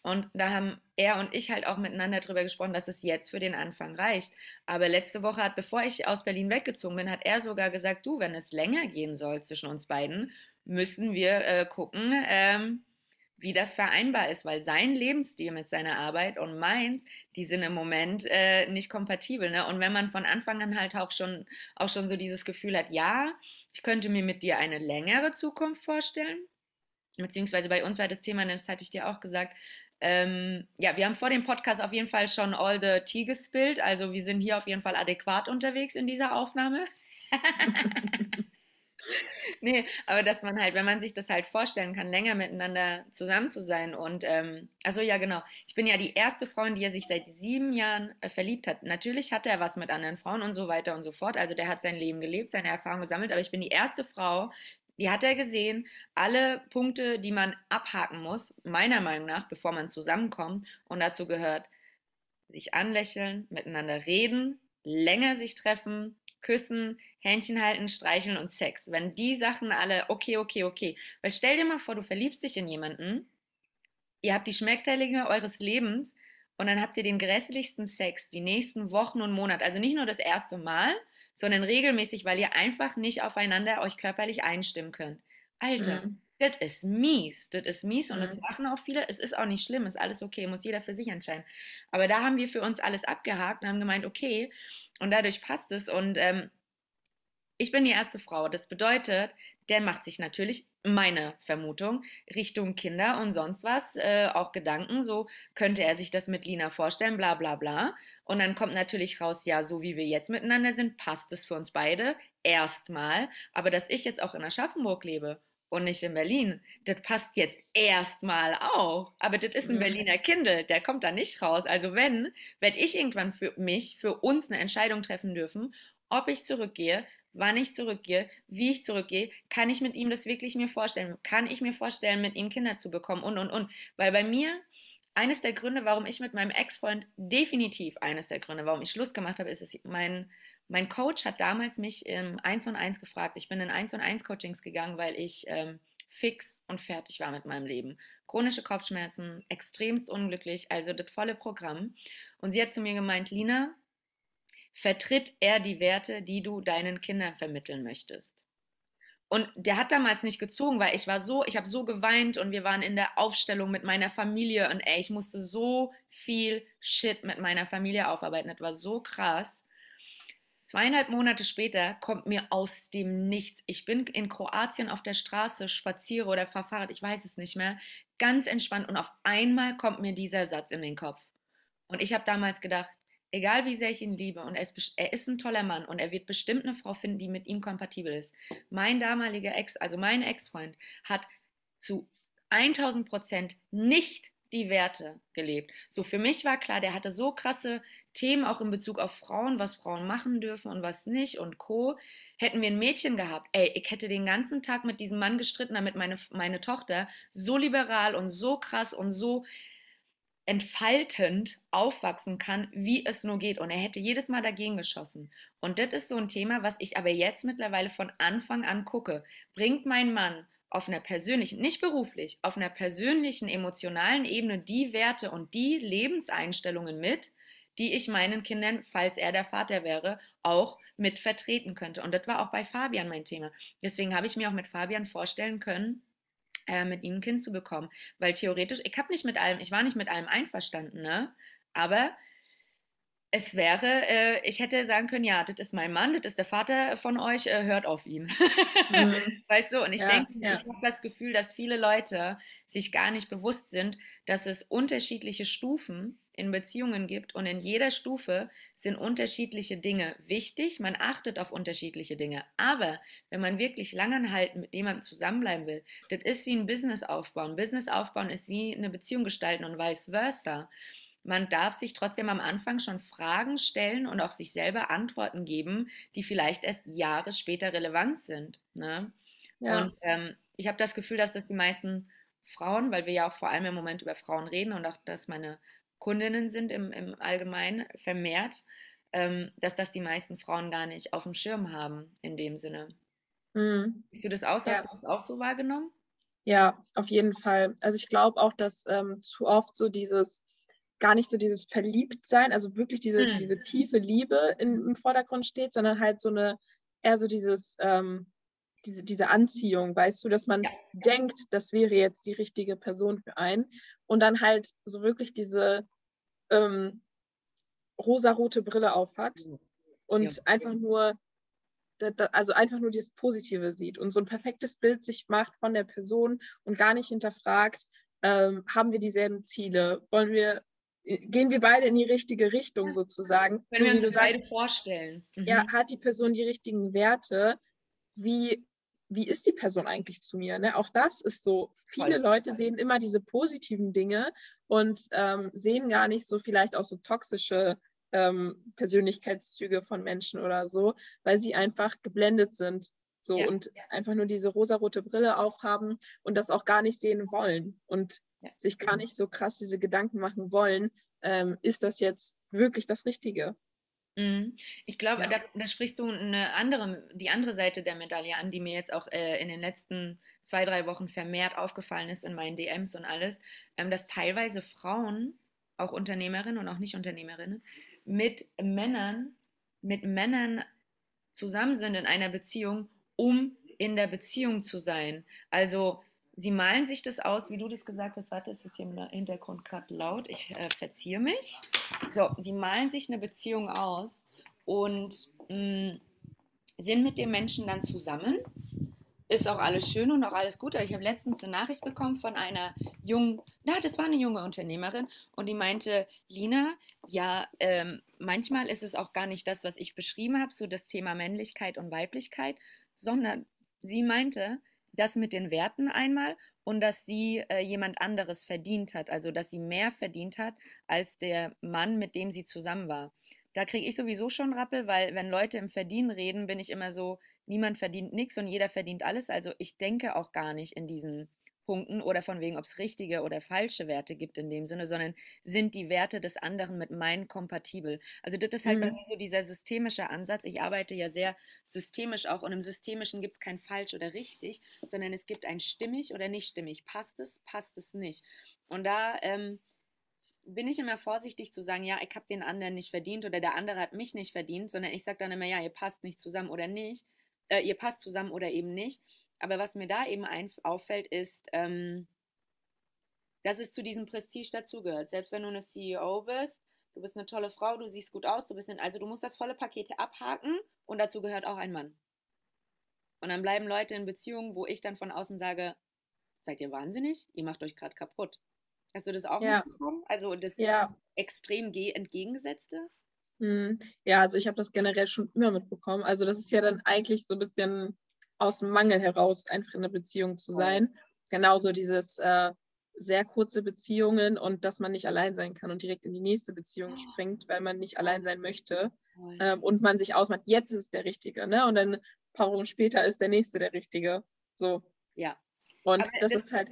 Und da haben er und ich halt auch miteinander darüber gesprochen, dass es jetzt für den Anfang reicht. Aber letzte Woche hat, bevor ich aus Berlin weggezogen bin, hat er sogar gesagt, du, wenn es länger gehen soll zwischen uns beiden, müssen wir äh, gucken, ähm, wie das vereinbar ist, weil sein Lebensstil mit seiner Arbeit und meins, die sind im Moment äh, nicht kompatibel. Ne? Und wenn man von Anfang an halt auch schon, auch schon so dieses Gefühl hat, ja, ich könnte mir mit dir eine längere Zukunft vorstellen, beziehungsweise bei uns war das Thema, das hatte ich dir auch gesagt, ähm, ja, wir haben vor dem Podcast auf jeden Fall schon all the tea gespillt. Also wir sind hier auf jeden Fall adäquat unterwegs in dieser Aufnahme. nee, aber dass man halt, wenn man sich das halt vorstellen kann, länger miteinander zusammen zu sein und, ähm, also ja, genau. Ich bin ja die erste Frau, in die er sich seit sieben Jahren äh, verliebt hat. Natürlich hat er was mit anderen Frauen und so weiter und so fort. Also der hat sein Leben gelebt, seine Erfahrungen gesammelt, aber ich bin die erste Frau, die hat er gesehen, alle Punkte, die man abhaken muss, meiner Meinung nach, bevor man zusammenkommt. Und dazu gehört sich anlächeln, miteinander reden, länger sich treffen, küssen, Händchen halten, streicheln und Sex. Wenn die Sachen alle okay, okay, okay. Weil stell dir mal vor, du verliebst dich in jemanden, ihr habt die Schmeckteillinge eures Lebens und dann habt ihr den grässlichsten Sex die nächsten Wochen und Monate. Also nicht nur das erste Mal, sondern regelmäßig, weil ihr einfach nicht aufeinander euch körperlich einstimmen könnt. Alter, mhm. das ist mies. Das ist mies und mhm. das machen auch viele. Es ist auch nicht schlimm, ist alles okay, muss jeder für sich entscheiden. Aber da haben wir für uns alles abgehakt und haben gemeint, okay, und dadurch passt es. Und ähm, Ich bin die erste Frau. Das bedeutet, der macht sich natürlich meine Vermutung Richtung Kinder und sonst was, äh, auch Gedanken, so könnte er sich das mit Lina vorstellen, bla bla bla. Und dann kommt natürlich raus, ja, so wie wir jetzt miteinander sind, passt es für uns beide erstmal. Aber dass ich jetzt auch in Aschaffenburg lebe und nicht in Berlin, das passt jetzt erstmal auch. Aber das ist ein mhm. Berliner Kindle, der kommt da nicht raus. Also wenn, werde ich irgendwann für mich, für uns eine Entscheidung treffen dürfen, ob ich zurückgehe, wann ich zurückgehe, wie ich zurückgehe, kann ich mit ihm das wirklich mir vorstellen? Kann ich mir vorstellen, mit ihm Kinder zu bekommen und, und, und. Weil bei mir, eines der Gründe, warum ich mit meinem Ex-Freund, definitiv eines der Gründe, warum ich Schluss gemacht habe, ist, dass mein, mein Coach hat damals mich im 1 und 1 gefragt. Ich bin in 1 und 1 Coachings gegangen, weil ich ähm, fix und fertig war mit meinem Leben. Chronische Kopfschmerzen, extremst unglücklich, also das volle Programm. Und sie hat zu mir gemeint, Lina, vertritt er die Werte, die du deinen Kindern vermitteln möchtest. Und der hat damals nicht gezogen, weil ich war so, ich habe so geweint und wir waren in der Aufstellung mit meiner Familie und ey, ich musste so viel Shit mit meiner Familie aufarbeiten. Das war so krass. Zweieinhalb Monate später kommt mir aus dem Nichts. Ich bin in Kroatien auf der Straße, spaziere oder fahre Fahrrad, ich weiß es nicht mehr, ganz entspannt und auf einmal kommt mir dieser Satz in den Kopf. Und ich habe damals gedacht, egal wie sehr ich ihn liebe und er ist, er ist ein toller Mann und er wird bestimmt eine Frau finden, die mit ihm kompatibel ist. Mein damaliger Ex, also mein Ex-Freund, hat zu 1000 Prozent nicht die Werte gelebt. So für mich war klar, der hatte so krasse Themen auch in Bezug auf Frauen, was Frauen machen dürfen und was nicht und Co. Hätten wir ein Mädchen gehabt, ey, ich hätte den ganzen Tag mit diesem Mann gestritten, damit meine, meine Tochter so liberal und so krass und so entfaltend aufwachsen kann, wie es nur geht. Und er hätte jedes Mal dagegen geschossen. Und das ist so ein Thema, was ich aber jetzt mittlerweile von Anfang an gucke. Bringt mein Mann auf einer persönlichen, nicht beruflich, auf einer persönlichen, emotionalen Ebene die Werte und die Lebenseinstellungen mit, die ich meinen Kindern, falls er der Vater wäre, auch mit vertreten könnte. Und das war auch bei Fabian mein Thema. Deswegen habe ich mir auch mit Fabian vorstellen können, äh, mit ihm ein Kind zu bekommen. Weil theoretisch, ich habe nicht mit allem, ich war nicht mit allem einverstanden, ne? Aber es wäre, äh, ich hätte sagen können, ja, das ist mein Mann, das ist der Vater von euch, äh, hört auf ihn. Mhm. weißt du, und ich ja, denke, ja. ich habe das Gefühl, dass viele Leute sich gar nicht bewusst sind, dass es unterschiedliche Stufen in Beziehungen gibt und in jeder Stufe sind unterschiedliche Dinge wichtig. Man achtet auf unterschiedliche Dinge. Aber wenn man wirklich langanhaltend mit jemandem zusammenbleiben will, das ist wie ein Business aufbauen. Business aufbauen ist wie eine Beziehung gestalten und vice versa. Man darf sich trotzdem am Anfang schon Fragen stellen und auch sich selber Antworten geben, die vielleicht erst Jahre später relevant sind. Ne? Ja. Und ähm, ich habe das Gefühl, dass das die meisten Frauen, weil wir ja auch vor allem im Moment über Frauen reden und auch, dass meine Kundinnen sind im, im Allgemeinen vermehrt, ähm, dass das die meisten Frauen gar nicht auf dem Schirm haben in dem Sinne. Mhm. Siehst du das aus? Hast ja. du das auch so wahrgenommen? Ja, auf jeden Fall. Also ich glaube auch, dass ähm, zu oft so dieses, gar nicht so dieses Verliebtsein, also wirklich diese, mhm. diese tiefe Liebe in, im Vordergrund steht, sondern halt so eine, eher so dieses, ähm, diese, diese Anziehung, weißt du, dass man ja. denkt, das wäre jetzt die richtige Person für einen und dann halt so wirklich diese ähm, rosarote Brille aufhat und ja. einfach nur also einfach nur das Positive sieht und so ein perfektes Bild sich macht von der Person und gar nicht hinterfragt, ähm, haben wir dieselben Ziele, wollen wir, gehen wir beide in die richtige Richtung sozusagen. Können so, wir uns beide sagst, vorstellen. Mhm. Ja, hat die Person die richtigen Werte? Wie wie ist die Person eigentlich zu mir? Ne? Auch das ist so, viele Leute sehen immer diese positiven Dinge und ähm, sehen gar nicht so vielleicht auch so toxische ähm, Persönlichkeitszüge von Menschen oder so, weil sie einfach geblendet sind. So ja. und einfach nur diese rosarote Brille aufhaben und das auch gar nicht sehen wollen und ja. Sich gar nicht so krass diese Gedanken machen wollen, ähm, ist das jetzt wirklich das Richtige? Mhm. Ich glaube, ja. da, da, sprichst du eine andere, die andere Seite der Medaille an, die mir jetzt auch äh, in den letzten zwei, drei Wochen vermehrt aufgefallen ist in meinen DMs und alles, ähm, dass teilweise Frauen, auch Unternehmerinnen und auch Nicht-Unternehmerinnen, mit Männern, mit Männern zusammen sind in einer Beziehung, um in der Beziehung zu sein. Also sie malen sich das aus, wie du das gesagt hast. Warte, es ist hier im Hintergrund gerade laut. Ich äh, verziehe mich. So, sie malen sich eine Beziehung aus und mh, mm, sind mit dem Menschen dann zusammen. Ist auch alles schön und auch alles gut. Aber ich habe letztens eine Nachricht bekommen von einer jungen, na, das war eine junge Unternehmerin und die meinte, Lina, ja, ähm, manchmal ist es auch gar nicht das, was ich beschrieben habe, so das Thema Männlichkeit und Weiblichkeit, sondern sie meinte, das mit den Werten einmal und dass sie äh, jemand anderes verdient hat, also dass sie mehr verdient hat als der Mann, mit dem sie zusammen war. Da kriege ich sowieso schon Rappel, weil wenn Leute im Verdienen reden, bin ich immer so, niemand verdient nichts und jeder verdient alles. Also ich denke auch gar nicht in diesen Punkten oder von wegen, ob es richtige oder falsche Werte gibt in dem Sinne, sondern sind die Werte des anderen mit meinen kompatibel. Also das ist halt mhm. bei mir so dieser systemische Ansatz. Ich arbeite ja sehr systemisch auch und im Systemischen gibt es kein falsch oder richtig, sondern es gibt ein stimmig oder nicht stimmig. Passt es, passt es nicht. Und da ähm, bin ich immer vorsichtig zu sagen, ja, ich habe den anderen nicht verdient oder der andere hat mich nicht verdient, sondern ich sage dann immer, ja, ihr passt nicht zusammen oder nicht, äh, ihr passt zusammen oder eben nicht. Aber was mir da eben ein, auffällt, ist, ähm, dass es zu diesem Prestige dazugehört. Selbst wenn du eine CEO bist, du bist eine tolle Frau, du siehst gut aus, du bist ein, also du musst das volle Paket abhaken und dazu gehört auch ein Mann. Und dann bleiben Leute in Beziehungen, wo ich dann von außen sage, seid ihr wahnsinnig? Ihr macht euch gerade kaputt. Hast du das auch ja. mitbekommen? Also das, ja. extrem entgegengesetzte? Hm. Ja, also ich habe das generell schon immer mitbekommen. Also das ist ja dann eigentlich so ein bisschen aus dem Mangel heraus einfach in einer Beziehung zu sein. Genauso dieses äh, sehr kurze Beziehungen und dass man nicht allein sein kann und direkt in die nächste Beziehung oh. springt, weil man nicht allein sein möchte ähm, und man sich ausmacht, jetzt ist der Richtige, ne? Und dann ein paar Wochen später ist der nächste der Richtige. So. Ja. Und das, das, ist halt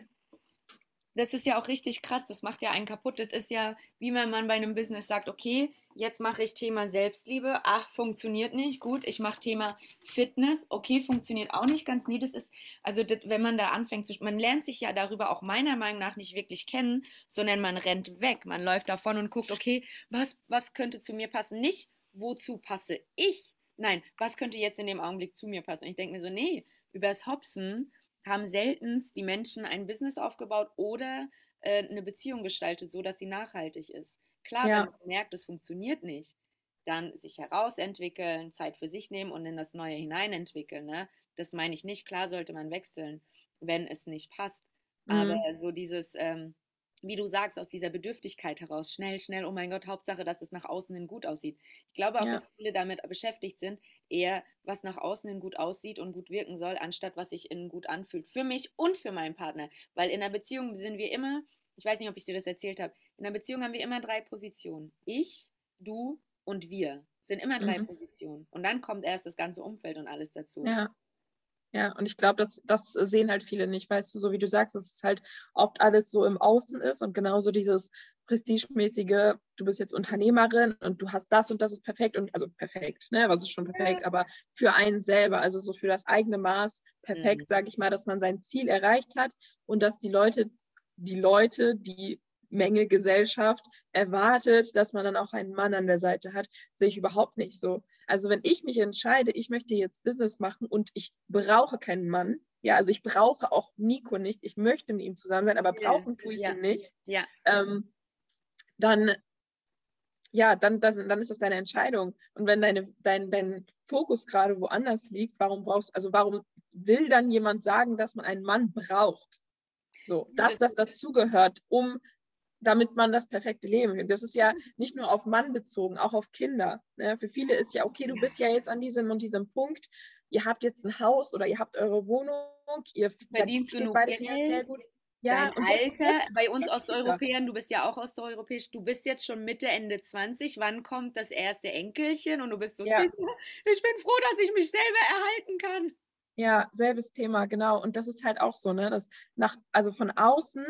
das ist ja auch richtig krass, das macht ja einen kaputt. Das ist ja, wie wenn man bei einem Business sagt, okay, jetzt mache ich Thema Selbstliebe, ach, funktioniert nicht, gut, ich mache Thema Fitness, okay, funktioniert auch nicht ganz. Nee, das ist, also das, wenn man da anfängt zu, man lernt sich ja darüber auch meiner Meinung nach nicht wirklich kennen, sondern man rennt weg, man läuft davon und guckt, okay, was, was könnte zu mir passen? Nicht, wozu passe ich? Nein, was könnte jetzt in dem Augenblick zu mir passen? Ich denke mir so, nee, übers Hopsen haben selten die Menschen ein Business aufgebaut oder äh, eine Beziehung gestaltet, so dass sie nachhaltig ist. Klar, ja. wenn man merkt, es funktioniert nicht, dann sich herausentwickeln, Zeit für sich nehmen und in das Neue hineinentwickeln. Ne? Das meine ich nicht. Klar sollte man wechseln, wenn es nicht passt. Mhm. Aber so dieses, ähm, wie du sagst, aus dieser Bedürftigkeit heraus, schnell, schnell, oh mein Gott, Hauptsache, dass es nach außen hin gut aussieht. Ich glaube auch, ja. dass viele damit beschäftigt sind, eher was nach außen hin gut aussieht und gut wirken soll, anstatt was sich innen gut anfühlt. Für mich und für meinen Partner. Weil in einer Beziehung sind wir immer, ich weiß nicht, ob ich dir das erzählt habe, in einer Beziehung haben wir immer drei Positionen. Ich, du und wir sind immer drei mhm. Positionen. Und dann kommt erst das ganze Umfeld und alles dazu. Ja. Ja, und ich glaube, das, das sehen halt viele nicht, weißt du, so wie du sagst, dass es halt oft alles so im Außen ist und genauso dieses prestigemäßige, du bist jetzt Unternehmerin und du hast das und das ist perfekt und also perfekt, ne, was ist schon perfekt, aber für einen selber, also so für das eigene Maß perfekt, mhm. sage ich mal, dass man sein Ziel erreicht hat und dass die Leute, die Leute, die Menge Gesellschaft erwartet, dass man dann auch einen Mann an der Seite hat, sehe ich überhaupt nicht so. Also wenn ich mich entscheide, ich möchte jetzt Business machen und ich brauche keinen Mann, ja, also ich brauche auch Nico nicht, ich möchte mit ihm zusammen sein, aber brauchen tue ich ja. ihn nicht, ja. ähm, dann, ja, dann, das, dann ist das deine Entscheidung. Und wenn deine, dein, dein Fokus gerade woanders liegt, warum brauchst, also warum will dann jemand sagen, dass man einen Mann braucht? So, dass das dazugehört, um damit man das perfekte Leben führt. Das ist ja nicht nur auf Mann bezogen, auch auf Kinder. Ne? Für viele ist ja, okay, du bist ja jetzt an diesem und diesem Punkt, ihr habt jetzt ein Haus oder ihr habt eure Wohnung, ihr verdient genug beide finanziell gut. Ja, Dein Alter, bei uns Osteuropäern, du bist ja auch osteuropäisch, du bist jetzt schon Mitte, Ende 20, wann kommt das erste Enkelchen? Und du bist so, ja. ich bin froh, dass ich mich selber erhalten kann. Ja, selbes Thema, genau. Und das ist halt auch so, ne, dass nach, also von außen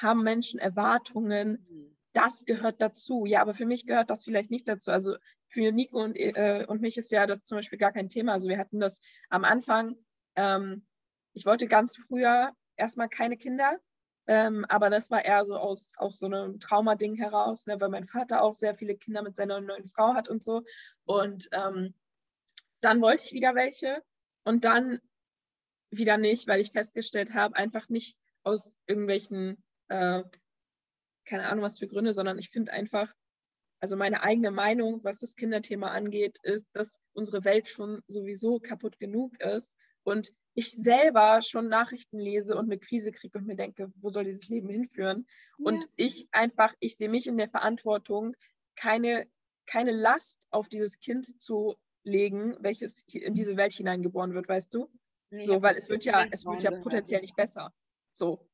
haben Menschen Erwartungen, mhm. das gehört dazu. Ja, aber für mich gehört das vielleicht nicht dazu. Also für Nico und, äh, und mich ist ja das zum Beispiel gar kein Thema. Also wir hatten das am Anfang, ähm, ich wollte ganz früher erstmal keine Kinder, ähm, aber das war eher so aus, aus so einem Traumading heraus, ne, weil mein Vater auch sehr viele Kinder mit seiner neuen Frau hat und so. Und ähm, dann wollte ich wieder welche und dann wieder nicht, weil ich festgestellt habe, einfach nicht aus irgendwelchen äh, keine Ahnung was für Gründe, sondern ich finde einfach, Also meine eigene Meinung, was das Kinderthema angeht, ist, dass unsere Welt schon sowieso kaputt genug ist und ich selber schon Nachrichten lese und eine Krise kriege und mir denke, wo soll dieses Leben hinführen? Ja. Und ich einfach, ich sehe mich in der Verantwortung, keine, keine Last auf dieses Kind zu legen, welches in diese Welt hineingeboren wird, weißt du? Nee, so, weil es wird ja, es wird ja potenziell nicht besser. So.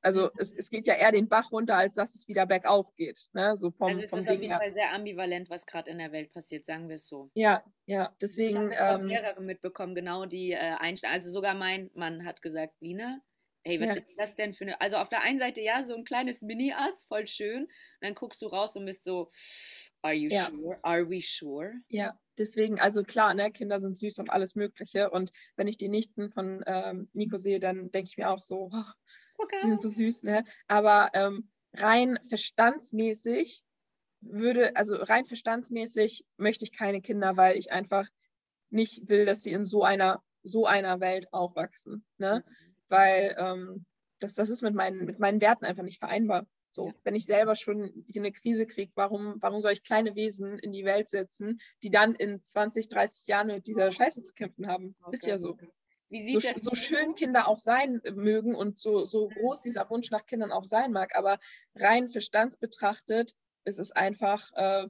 Also es, es geht ja eher den Bach runter, als dass es wieder bergauf geht. Ne? So vom, also es vom ist Ding auf jeden her. Fall sehr ambivalent, was gerade in der Welt passiert, sagen wir es so. Ja, ja, deswegen. Ich habe ähm, mehrere mitbekommen, genau die äh, Einstellung. Also sogar mein Mann hat gesagt, Lina, hey, was ja. ist das denn für eine. Also auf der einen Seite ja, so ein kleines Mini-Ass, voll schön. Und dann guckst du raus und bist so, are you ja. sure? Are we sure? Ja, deswegen, also klar, ne, Kinder sind süß und alles Mögliche. Und wenn ich die Nichten von ähm, Nico sehe, dann denke ich mir auch so, oh, okay. die sind so süß, ne? Aber ähm, rein verstandsmäßig würde, also rein verstandsmäßig möchte ich keine Kinder, weil ich einfach nicht will, dass sie in so einer, so einer Welt aufwachsen. Ne? Mhm. Weil ähm, das, das ist mit meinen, mit meinen Werten einfach nicht vereinbar. So, ja. wenn ich selber schon eine Krise kriege, warum, warum soll ich kleine Wesen in die Welt setzen, die dann in 20, 30 Jahren mit dieser Scheiße zu kämpfen haben? Okay. Ist ja so so, so, schön Kinder auch sein mögen und so, so groß dieser Wunsch nach Kindern auch sein mag, aber rein verstandsbetrachtet ist es einfach äh,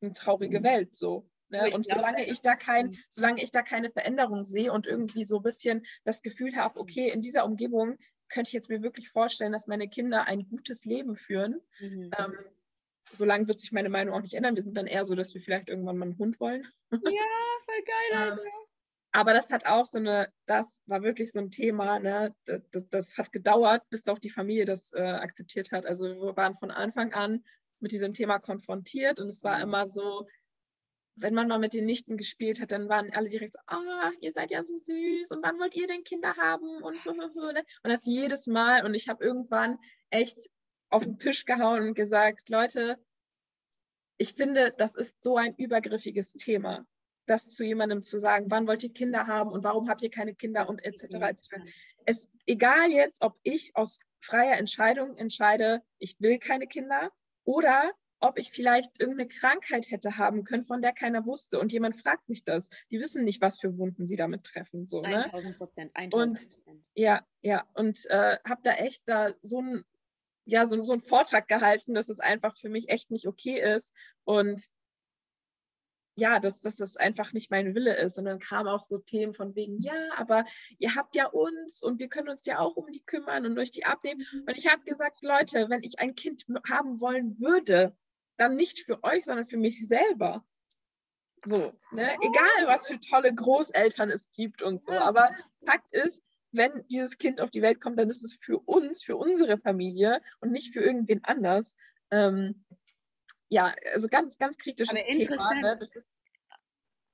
eine traurige mhm. Welt so. Ne? Und glaube, solange ich da kein, mhm. solange ich da keine Veränderung sehe und irgendwie so ein bisschen das Gefühl habe, okay, in dieser Umgebung könnte ich jetzt mir wirklich vorstellen, dass meine Kinder ein gutes Leben führen. Mhm. Ähm, solange wird sich meine Meinung auch nicht ändern. Wir sind dann eher so, dass wir vielleicht irgendwann mal einen Hund wollen. Ja, voll geil. ähm, aber das hat auch so eine, das war wirklich so ein Thema, ne? das, das, hat gedauert, bis auch die Familie das äh, akzeptiert hat. Also wir waren von Anfang an mit diesem Thema konfrontiert und es war mhm. immer so, wenn man mal mit den Nichten gespielt hat, dann waren alle direkt so, ah, ihr seid ja so süß und wann wollt ihr denn Kinder haben und. Ne? Und das jedes Mal und ich habe irgendwann echt auf den Tisch gehauen und gesagt, Leute, ich finde, das ist so ein übergriffiges Thema das zu jemandem zu sagen, wann wollt ihr Kinder haben und warum habt ihr keine Kinder und etc. etc. Es egal jetzt, ob ich aus freier Entscheidung entscheide, ich will keine Kinder oder ob ich vielleicht irgendeine Krankheit hätte haben können, von der keiner wusste und jemand fragt mich das. Die wissen nicht, was für Wunden sie damit treffen. So, ne? 1000 Prozent. Und ja, ja, und äh, habe da echt da so ein ja, so, so einen Vortrag gehalten, dass es einfach für mich echt nicht okay ist. Und ja, dass, dass das einfach nicht mein Wille ist. Und dann kamen auch so Themen von wegen, ja, aber ihr habt ja uns und wir können uns ja auch um die kümmern und euch die abnehmen. Mhm. Und ich habe gesagt, Leute, wenn ich ein Kind haben wollen würde, dann nicht für euch, sondern für mich selber. So, ne? egal was für tolle Großeltern es gibt und so. Aber Fakt ist, wenn dieses Kind auf die Welt kommt, dann ist es für uns, für unsere Familie und nicht für irgendwen anders. Ähm, ja, also ganz, ganz kritisches Thema. Ne? Das, ist,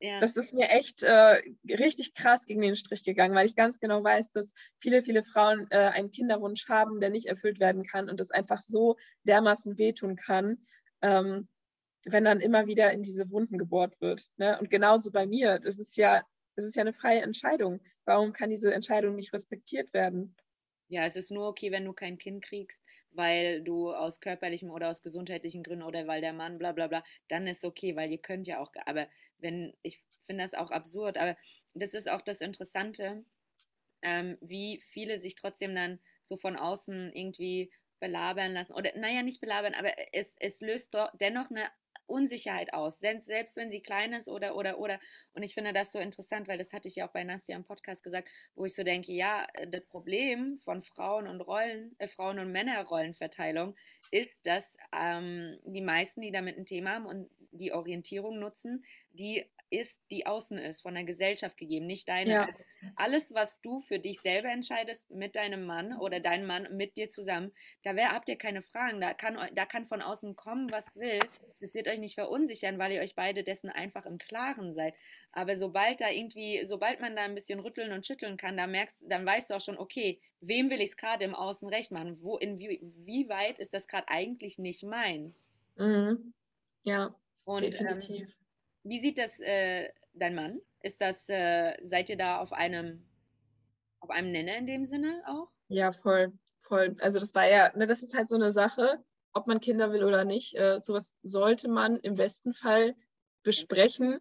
ja. das ist mir echt äh, richtig krass gegen den Strich gegangen, weil ich ganz genau weiß, dass viele, viele Frauen äh, einen Kinderwunsch haben, der nicht erfüllt werden kann und das einfach so dermaßen wehtun kann, ähm, wenn dann immer wieder in diese Wunden gebohrt wird. Ne? Und genauso bei mir, das ist ja, das ist ja eine freie Entscheidung. Warum kann diese Entscheidung nicht respektiert werden? Ja, es ist nur okay, wenn du kein Kind kriegst, weil du aus körperlichen oder aus gesundheitlichen Gründen oder weil der Mann bla bla bla, dann ist okay, weil ihr könnt ja auch, aber wenn, ich finde das auch absurd, aber das ist auch das Interessante, ähm, wie viele sich trotzdem dann so von außen irgendwie belabern lassen. Oder naja, nicht belabern, aber es, es löst doch dennoch eine Unsicherheit aus, selbst wenn sie klein ist oder, oder, oder. Und ich finde das so interessant, weil das hatte ich ja auch bei Nastia im Podcast gesagt, wo ich so denke, ja, äh, das Problem von Frauen und Rollen, äh, Frauen- und Männerrollenverteilung ist, dass ähm, die meisten, die damit ein Thema haben und die Orientierung nutzen, die ist, die außen ist, von der Gesellschaft gegeben, nicht deine. Ja. Also alles, was du für dich selber entscheidest mit deinem Mann oder dein Mann mit dir zusammen, da wär, habt ihr keine Fragen. Da kann, da kann von außen kommen, was will. Das wird euch nicht verunsichern, weil ihr euch beide dessen einfach im Klaren seid. Aber sobald da irgendwie, sobald man da ein bisschen rütteln und schütteln kann, da merkst, dann weißt du auch schon, okay, wem will ich es gerade im Außen recht machen? Wo, in wie, wie weit ist das gerade eigentlich nicht meins? Mhm. Ja. Und definitiv. Ähm, wie sieht das äh, dein Mann? Ist das, äh, seid ihr da auf einem, auf einem Nenner in dem Sinne auch? Ja, voll, voll. Also das war ja, ne, das ist halt so eine Sache. Ob man Kinder will oder nicht. Äh, sowas sollte man im besten Fall besprechen.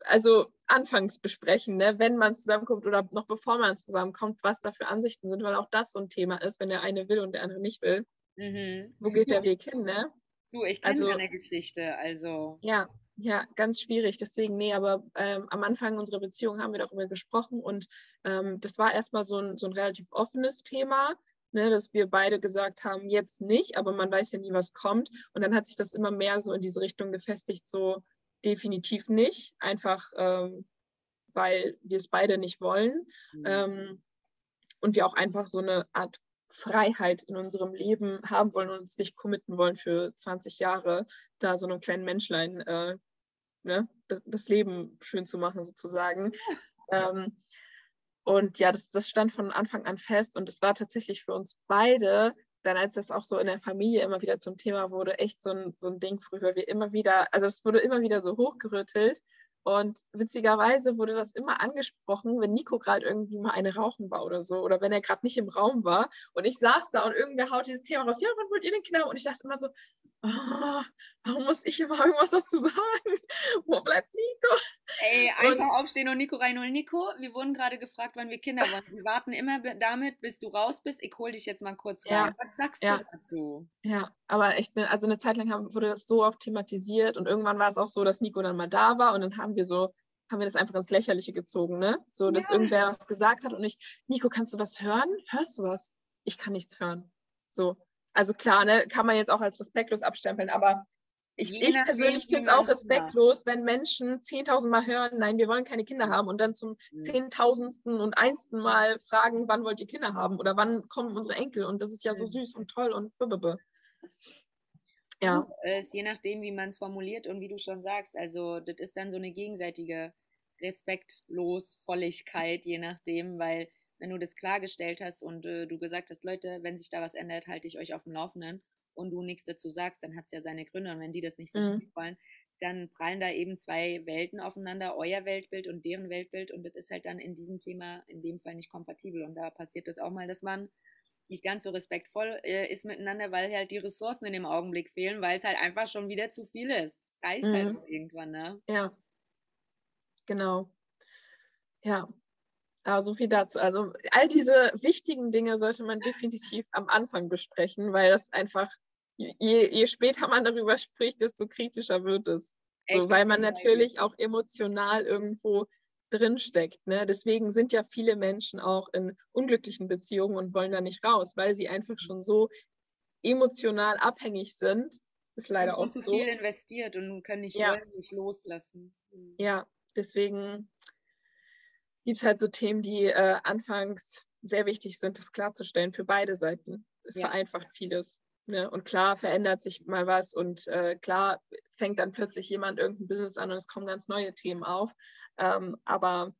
Also anfangs besprechen, ne? wenn man zusammenkommt oder noch bevor man zusammenkommt, was da für Ansichten sind, weil auch das so ein Thema ist, wenn der eine will und der andere nicht will. Mhm. Wo geht der Weg hin, ne? Du, ich kenne also, deine Geschichte, also. Ja, ja, ganz schwierig. Deswegen, nee, aber ähm, am Anfang unserer Beziehung haben wir darüber gesprochen und ähm, das war erstmal so ein, so ein relativ offenes Thema, ne, dass wir beide gesagt haben, jetzt nicht, aber man weiß ja nie, was kommt. Und dann hat sich das immer mehr so in diese Richtung gefestigt, so definitiv nicht, einfach ähm, weil wir es beide nicht wollen. Mhm. Ähm, und wir auch einfach so eine Art Freiheit in unserem Leben haben wollen und uns nicht committen wollen für 20 Jahre, da so einem kleinen Menschlein äh, ne, das Leben schön zu machen, sozusagen. Ähm, und ja, das, das stand von Anfang an fest und es war tatsächlich für uns beide, dann als das auch so in der Familie immer wieder zum Thema wurde, echt so ein, so ein Ding früher, wir immer wieder, also es wurde immer wieder so hochgerüttelt und witzigerweise wurde das immer angesprochen, wenn Nico gerade irgendwie mal eine rauchen war oder so, oder wenn er gerade nicht im Raum war. Und ich saß da und irgendwer haut dieses Thema raus, ja, wann wollt ihr den Kinder? Und ich dachte immer so, oh, warum muss ich immer irgendwas dazu sagen? Wo bleibt Nico? Ey, einfach und, aufstehen und Nico reinholen. Nico, wir wurden gerade gefragt, wann wir Kinder wollen. Sie warten immer damit, bis du raus bist. Ich hol dich jetzt mal kurz rein. Ja, Was sagst ja, du dazu? Ja, aber echt, ne, also eine Zeit lang wurde das so oft thematisiert und irgendwann war es auch so, dass Nico dann mal da war und dann haben wir so haben wir das einfach ins Lächerliche gezogen, ne? So, dass ja. irgendwer was gesagt hat und ich, Nico, kannst du was hören? Hörst du was? Ich kann nichts hören. So, also klar, ne, kann man jetzt auch als respektlos abstempeln, aber ich, ich persönlich finde es auch respektlos, wenn Menschen 10.000 Mal hören, nein, wir wollen keine Kinder haben und dann zum mhm. zehntausendsten und einsten Mal fragen, wann wollt ihr Kinder haben oder wann kommen unsere Enkel und das ist ja so mhm. süß und toll und blablabla. Ja. Es je nachdem, wie man es formuliert und wie du schon sagst, also das ist dann so eine gegenseitige Respektlosvolligkeit, je nachdem, weil wenn du das klargestellt hast und äh, du gesagt hast, Leute, wenn sich da was ändert, halte ich euch auf dem Laufenden und du nichts dazu sagst, dann hat es ja seine Gründe. Und wenn die das nicht mhm. verstehen mhm. wollen, dann prallen da eben zwei Welten aufeinander, euer Weltbild und deren Weltbild. Und das ist halt dann in diesem Thema in dem Fall nicht kompatibel. Und da passiert das auch mal, dass man nicht ganz so respektvoll äh, ist miteinander, weil halt die Ressourcen in dem Augenblick fehlen, weil es halt einfach schon wieder zu viel ist. Es reicht halt mhm. halt irgendwann, ne? Ja. Genau. Ja, aber so viel dazu. Also all diese wichtigen Dinge sollte man definitiv am Anfang besprechen, weil das einfach, je, je später man darüber spricht, desto kritischer wird es. So, weil man natürlich auch emotional irgendwo drinsteckt. Ne? Deswegen sind ja viele Menschen auch in unglücklichen Beziehungen und wollen da nicht raus, weil sie einfach schon so emotional abhängig sind. Ist leider und auch zu so. viel investiert und können nicht, ja. wollen nicht loslassen. Mhm. Ja, deswegen gibt es halt so Themen, die äh, anfangs sehr wichtig sind, das klarzustellen für beide Seiten. Es ja. vereinfacht vieles. Ne? Und klar verändert sich mal was und äh, klar fängt dann plötzlich jemand irgendein Business an und es kommen ganz neue Themen auf. Ähm, aber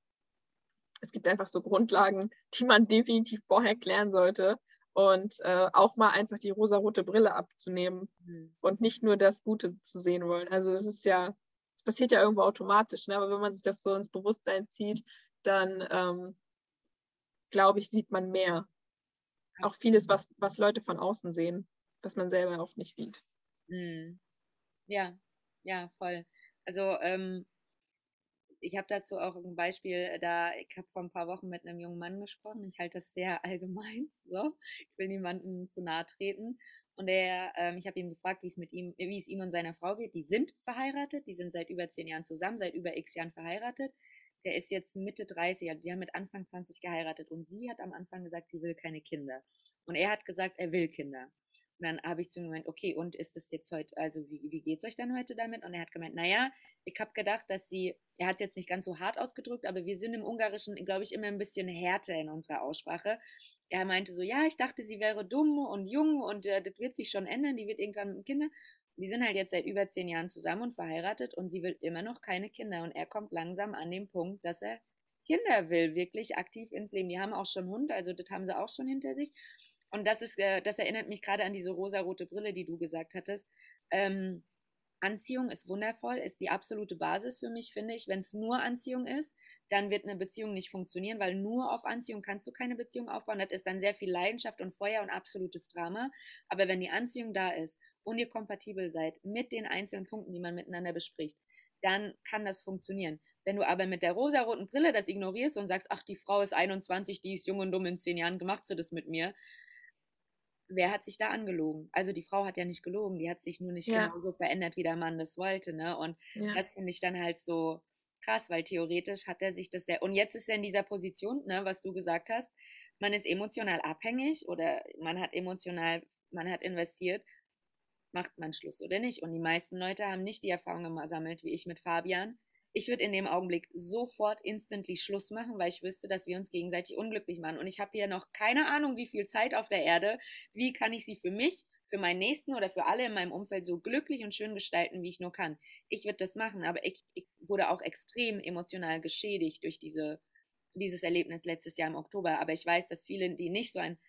es gibt einfach so Grundlagen, die man definitiv vorher klären sollte und äh, auch mal einfach die rosarote Brille abzunehmen mhm. und nicht nur das Gute zu sehen wollen. Also es ist ja, es passiert ja irgendwo automatisch, ne? aber wenn man sich das so ins Bewusstsein zieht, dann ähm, glaube ich, sieht man mehr. Auch vieles, was, was Leute von außen sehen, was man selber oft nicht sieht. Mhm. Ja, ja, voll. Also ähm, ich habe dazu auch ein Beispiel, da ich habe vor ein paar Wochen mit einem jungen Mann gesprochen. Ich halte das sehr allgemein. So, ich will niemandem zu nahe treten. Und er, ähm, ich habe ihn gefragt, wie es mit ihm, wie es ihm und seiner Frau geht. Die sind verheiratet, die sind seit über zehn Jahren zusammen, seit über x Jahren verheiratet der ist jetzt Mitte 30, also die haben mit Anfang 20 geheiratet und sie hat am Anfang gesagt, sie will keine Kinder. Und er hat gesagt, er will Kinder. Und dann habe ich zu ihm gemeint, okay, und ist das jetzt heute, also wie, wie es euch dann heute damit? Und er hat gemeint, naja, ich habe gedacht, dass sie, er hat es jetzt nicht ganz so hart ausgedrückt, aber wir sind im Ungarischen, glaube ich, immer ein bisschen härter in unserer Aussprache. Er meinte so, ja, ich dachte, sie wäre dumm und jung und äh, das wird sich schon ändern, die wird irgendwann Kinder die sind halt jetzt seit über zehn Jahren zusammen und verheiratet und sie will immer noch keine Kinder. Und er kommt langsam an den Punkt, dass er Kinder will, wirklich aktiv ins Leben. Die haben auch schon Hund, also das haben sie auch schon hinter sich. Und das ist, äh, das erinnert mich gerade an diese rosarote Brille, die du gesagt hattest. Ähm, Anziehung ist wundervoll, ist die absolute Basis für mich, finde ich. Wenn es nur Anziehung ist, dann wird eine Beziehung nicht funktionieren, weil nur auf Anziehung kannst du keine Beziehung aufbauen. Das ist dann sehr viel Leidenschaft und Feuer und absolutes Drama. Aber wenn die Anziehung da ist und ihr kompatibel seid mit den einzelnen Punkten, die man miteinander bespricht, dann kann das funktionieren. Wenn du aber mit der rosaroten Brille das ignorierst und sagst, ach, die Frau ist 21, die ist jung und dumm, in zehn Jahren gemacht sie das mit mir, wer hat sich da angelogen? Also die Frau hat ja nicht gelogen, die hat sich nur nicht ja. genau so verändert, wie der Mann das wollte. Ne? Und ja. das finde ich dann halt so krass, weil theoretisch hat er sich das sehr. Und jetzt ist er in dieser Position, ne, was du gesagt hast, man ist emotional abhängig oder man hat emotional, man hat investiert, macht man Schluss oder nicht. Und die meisten Leute haben nicht die Erfahrung gesammelt, wie ich mit Fabian, ich würde in dem Augenblick sofort instantly Schluss machen, weil ich wüsste, dass wir uns gegenseitig unglücklich machen. Und ich habe hier noch keine Ahnung, wie viel Zeit auf der Erde. Wie kann ich sie für mich, für meinen Nächsten oder für alle in meinem Umfeld so glücklich und schön gestalten, wie ich nur kann? Ich würde das machen, aber ich, ich wurde auch extrem emotional geschädigt durch diese, dieses Erlebnis letztes Jahr im Oktober. Aber ich weiß, dass viele, die nicht so einen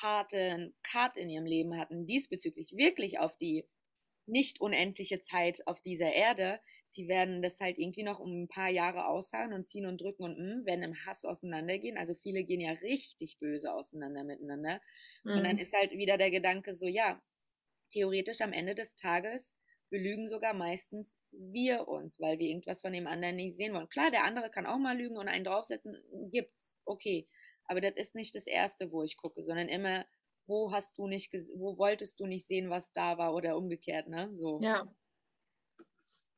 harten Cut in ihrem Leben hatten, diesbezüglich wirklich auf die nicht unendliche Zeit auf dieser Erde, die werden das halt irgendwie noch um ein paar Jahre ausharren und ziehen und drücken und mh, werden im Hass auseinandergehen. Also viele gehen ja richtig böse auseinander miteinander. Mhm. Und dann mhm. ist halt wieder der Gedanke so, ja, theoretisch am Ende des Tages belügen sogar meistens wir uns, weil wir irgendwas von dem anderen nicht sehen wollen. Klar, der andere kann auch mal lügen und einen draufsetzen, gibt's, okay. Aber das ist nicht das Erste, wo ich gucke, sondern immer, wo hast du nicht, wo wolltest du nicht sehen, was da war oder umgekehrt, ne? So. Ja,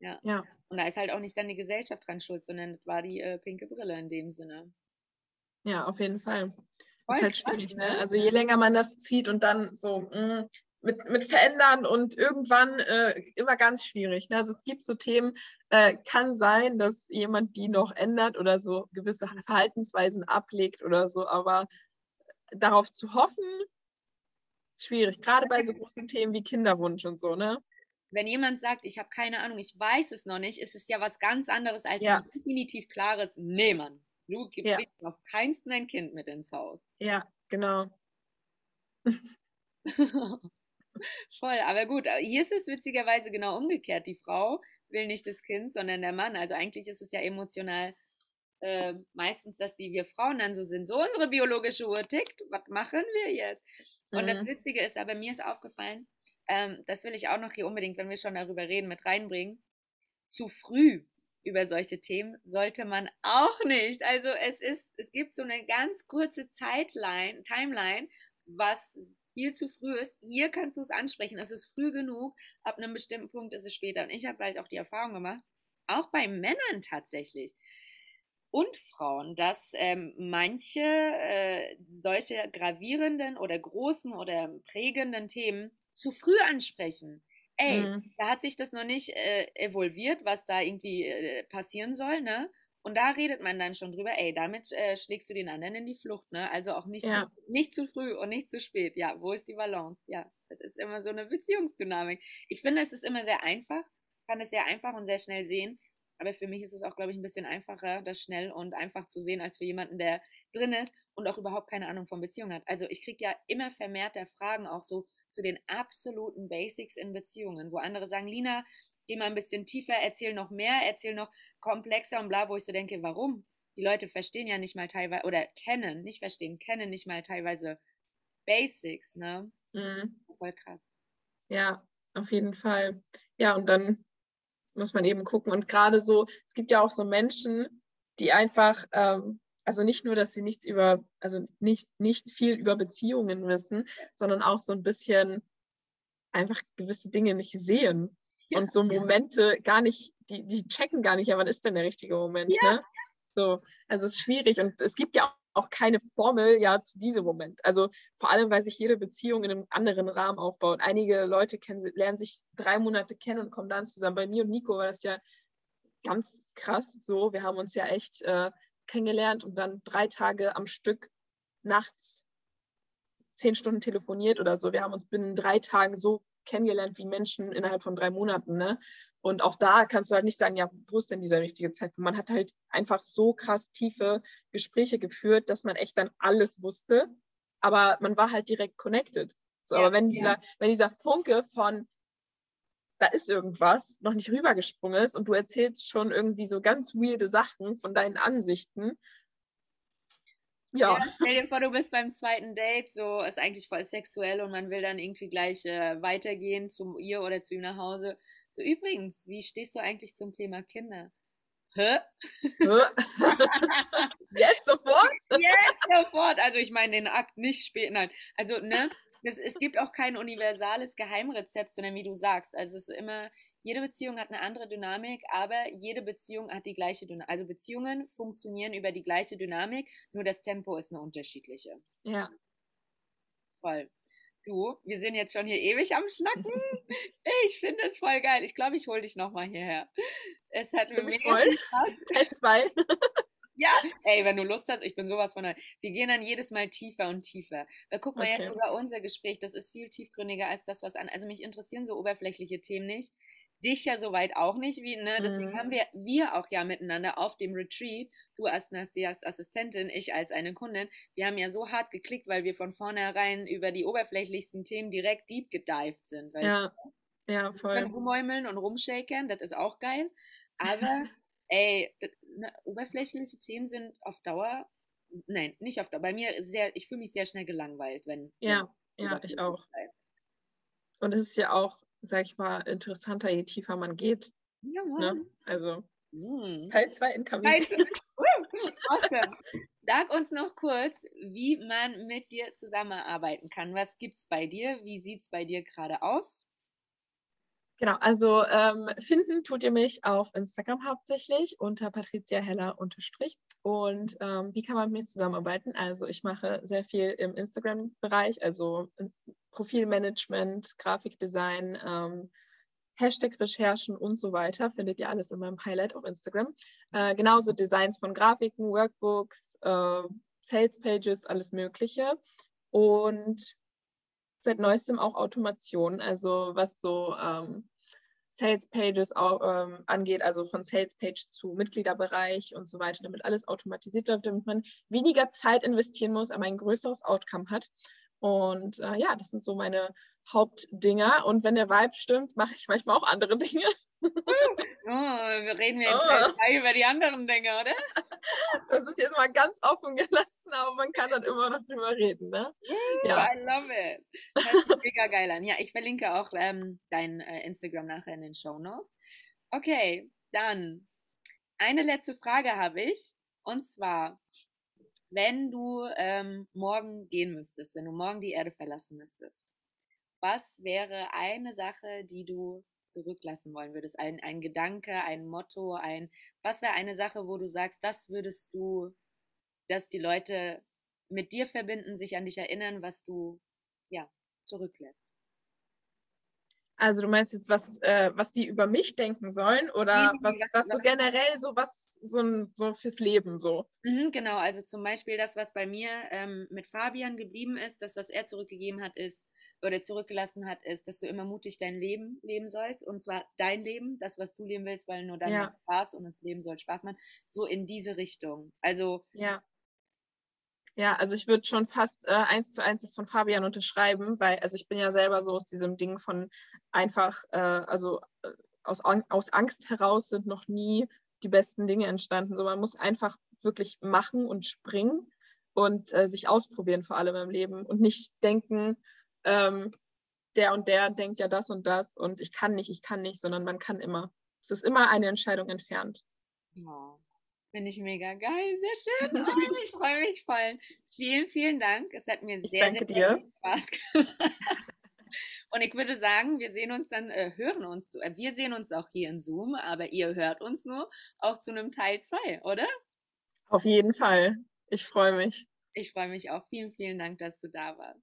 ja. ja. Und da ist halt auch nicht dann die Gesellschaft dran schuld, sondern das war die äh, pinke Brille in dem Sinne. Ja, auf jeden Fall. Das ist halt schwierig, ne? Also je länger man das zieht und dann so mh, mm, mit, mit verändern und irgendwann äh, immer ganz schwierig. Ne? Also es gibt so Themen, äh, kann sein, dass jemand die noch ändert oder so gewisse Verhaltensweisen ablegt oder so, aber darauf zu hoffen, schwierig. Gerade bei so großen Themen wie Kinderwunsch und so, ne? Wenn jemand sagt, ich habe keine Ahnung, ich weiß es noch nicht, ist es ja was ganz anderes als ja. ein definitiv klares Nee, Mann. Du gibst ja. auf keinsten ein Kind mit ins Haus. Ja, genau. Voll, aber gut, hier ist es witzigerweise genau umgekehrt. Die Frau will nicht das Kind, sondern der Mann. Also eigentlich ist es ja emotional äh, meistens, dass die wir Frauen dann so sind. So unsere biologische Uhr tickt, was machen wir jetzt? Und mhm. das Witzige ist, aber mir ist aufgefallen, ähm, das will ich auch noch hier unbedingt, wenn wir schon darüber reden, mit reinbringen. Zu früh über solche Themen sollte man auch nicht. Also es ist, es gibt so eine ganz kurze Zeitline, Timeline, was viel zu früh ist. Hier kannst du es ansprechen. Es ist früh genug. Ab einem bestimmten Punkt ist es später. Und ich habe halt auch die Erfahrung gemacht, auch bei Männern tatsächlich und Frauen, dass ähm, manche äh, solche gravierenden oder großen oder prägenden Themen zu früh ansprechen. Ey, mhm. da hat sich das noch nicht äh, evolviert, was da irgendwie äh, passieren soll, ne? Und da redet man dann schon drüber, ey, damit äh, schlägst du den anderen in die Flucht, ne? Also auch nicht, ja. zu, nicht zu früh und nicht zu spät. Ja, wo ist die Balance? Ja, das ist immer so eine Beziehungsdynamik. Ich finde, es ist immer sehr einfach, kann es sehr einfach und sehr schnell sehen. Aber für mich ist es auch, glaube ich, ein bisschen einfacher, das schnell und einfach zu sehen, als für jemanden, der drin ist und auch überhaupt keine Ahnung von Beziehungen hat. Also ich kriege ja immer vermehrter Fragen auch so, zu den absoluten Basics in Beziehungen, wo andere sagen, Lina, geh mal ein bisschen tiefer, erzähl noch mehr, erzähl noch komplexer und bla, wo ich so denke, warum? Die Leute verstehen ja nicht mal teilweise, oder kennen, nicht verstehen, kennen nicht mal teilweise Basics, ne? Mhm. Voll krass. Ja, auf jeden Fall. Ja, und dann muss man eben gucken. Und gerade so, es gibt ja auch so Menschen, die einfach ähm, also nicht nur, dass sie nichts über, also nicht, nicht viel über Beziehungen wissen, sondern auch so ein bisschen einfach gewisse Dinge nicht sehen. Ja. Und so Momente gar nicht, die, die checken gar nicht, ja, wann ist denn der richtige Moment, ja. ne? So, also es ist schwierig und es gibt ja auch keine Formel ja zu diesem Moment. Also vor allem, weil sich jede Beziehung in einem anderen Rahmen aufbaut. Einige Leute kennen, lernen sich drei Monate kennen und kommen dann zusammen. Bei mir und Nico war das ja ganz krass so. Wir haben uns ja echt äh, kennengelernt und dann drei Tage am Stück nachts zehn Stunden telefoniert oder so. Wir haben uns binnen drei Tagen so kennengelernt wie Menschen innerhalb von drei Monaten. Ne? Und auch da kannst du halt nicht sagen, ja, wo ist denn dieser richtige Zeitpunkt? Man hat halt einfach so krass tiefe Gespräche geführt, dass man echt dann alles wusste, aber man war halt direkt connected. So, ja, aber wenn dieser, ja. wenn dieser Funke von da ist irgendwas, noch nicht rübergesprungen ist und du erzählst schon irgendwie so ganz weirde Sachen von deinen Ansichten. Ja. ja. Stell dir vor, du bist beim zweiten Date, so ist eigentlich voll sexuell und man will dann irgendwie gleich äh, weitergehen zu ihr oder zu ihm nach Hause. So übrigens, wie stehst du eigentlich zum Thema Kinder? Hä? Jetzt sofort? Jetzt sofort. Also ich meine den Akt nicht spät. Nein. Also, ne? Das, es gibt auch kein universales Geheimrezept, sondern wie du sagst, also es ist immer, jede Beziehung hat eine andere Dynamik, aber jede Beziehung hat die gleiche Dynamik. Also Beziehungen funktionieren über die gleiche Dynamik, nur das Tempo ist eine unterschiedliche. Ja. Voll. Du, wir sind jetzt schon hier ewig am Schnacken. Ich finde es voll geil. Ich glaube, ich hole dich nochmal hierher. Es hat mir mega Spaß. Teil 2. Ja, ey, wenn du Lust hast, ich bin sowas von. Wir gehen dann jedes Mal tiefer und tiefer. Weil guck mal, okay. jetzt sogar unser Gespräch, das ist viel tiefgründiger als das, was an. Also mich interessieren so oberflächliche Themen nicht. Dich ja soweit auch nicht, wie, ne? Deswegen mhm. haben wir, wir auch ja miteinander auf dem Retreat, du als Nasias Assistentin, ich als eine Kundin, wir haben ja so hart geklickt, weil wir von vornherein über die oberflächlichsten Themen direkt deep gedived sind. ja, ja, voll. Wir können rummäumeln und rumshaken, das ist auch geil. Aber ey, ne, oberflächliche Themen sind auf Dauer, nein, nicht auf Dauer, bei mir sehr, ich fühle mich sehr schnell gelangweilt, wenn. Ja, wenn ja, ich auch. Und es ist ja auch, sag ich mal, interessanter, je tiefer man geht. Ja, ne? Also, hm. Teil 2 in. Teil 2. awesome. Sag uns noch kurz, wie man mit dir zusammenarbeiten kann. Was gibt es bei dir? Wie sieht es bei dir gerade aus? Genau, also ähm, finden tut ihr mich auf Instagram hauptsächlich unter Patricia Heller unterstrich. Und ähm, wie kann man mit mir zusammenarbeiten? Also ich mache sehr viel im Instagram-Bereich, also äh, Profilmanagement, Grafikdesign, ähm, Hashtag-Recherchen und so weiter. Findet ihr alles in meinem Highlight auf Instagram. Äh, genauso Designs von Grafiken, Workbooks, äh, Sales-Pages, alles Mögliche. Und seit neuestem auch Automation, also was so ähm, Sales Pages auch, ähm, angeht, also von Sales Page zu Mitgliederbereich und so weiter, damit alles automatisiert läuft, damit man weniger Zeit investieren muss, aber ein größeres Outcome hat. Und äh, ja, das sind so meine Hauptdinger. Und wenn der Vibe stimmt, mache ich manchmal auch andere Dinge. Oh, wir reden wir in Teil 2 über die anderen Dinge, oder? Das ist jetzt mal ganz offen gelassen, aber man kann dann immer noch drüber reden, ne? Ja. I love it. Das sich mega geil an. Ja, ich verlinke auch ähm, dein äh, Instagram nachher in den Show Notes. Okay, dann eine letzte Frage habe ich. Und zwar, wenn du ähm, morgen gehen müsstest, wenn du morgen die Erde verlassen müsstest, was wäre eine Sache, die du zurücklassen wollen würdest? Ein, ein Gedanke, ein Motto, ein, was wäre eine Sache, wo du sagst, das würdest du, dass die Leute mit dir verbinden, sich an dich erinnern, was du, ja, zurücklässt? Also du meinst jetzt, was, äh, was die über mich denken sollen oder nee, was, was, so generell so was so, so fürs Leben so? Mhm, genau, also zum Beispiel das, was bei mir ähm, mit Fabian geblieben ist, das, was er zurückgegeben hat, ist, oder zurückgelassen hat, ist, dass du immer mutig dein Leben leben sollst. Und zwar dein Leben, das, was du leben willst, weil nur dann ja. Spaß und das Leben soll Spaß machen. So in diese Richtung. Also. Ja. Ja, also ich würde schon fast äh, eins zu eins das von Fabian unterschreiben, weil, also ich bin ja selber so aus diesem Ding von einfach, äh, also äh, aus, aus Angst heraus sind noch nie die besten Dinge entstanden. So, man muss einfach wirklich machen und springen und äh, sich ausprobieren, vor allem im Leben und nicht denken, ähm, der und der denkt ja das und das und ich kann nicht, ich kann nicht, sondern man kann immer. Es ist immer eine Entscheidung entfernt. Oh, Finde ich mega geil, sehr schön. Ich freue mich voll. Vielen, vielen Dank. Es hat mir sehr, sehr, sehr viel Spaß gemacht. Und ich würde sagen, wir sehen uns dann, äh, hören uns, äh, wir sehen uns auch hier in Zoom, aber ihr hört uns nur auch zu einem Teil 2, oder? Auf jeden Fall. Ich freue mich. Ich freue mich auch. Vielen, vielen Dank, dass du da warst.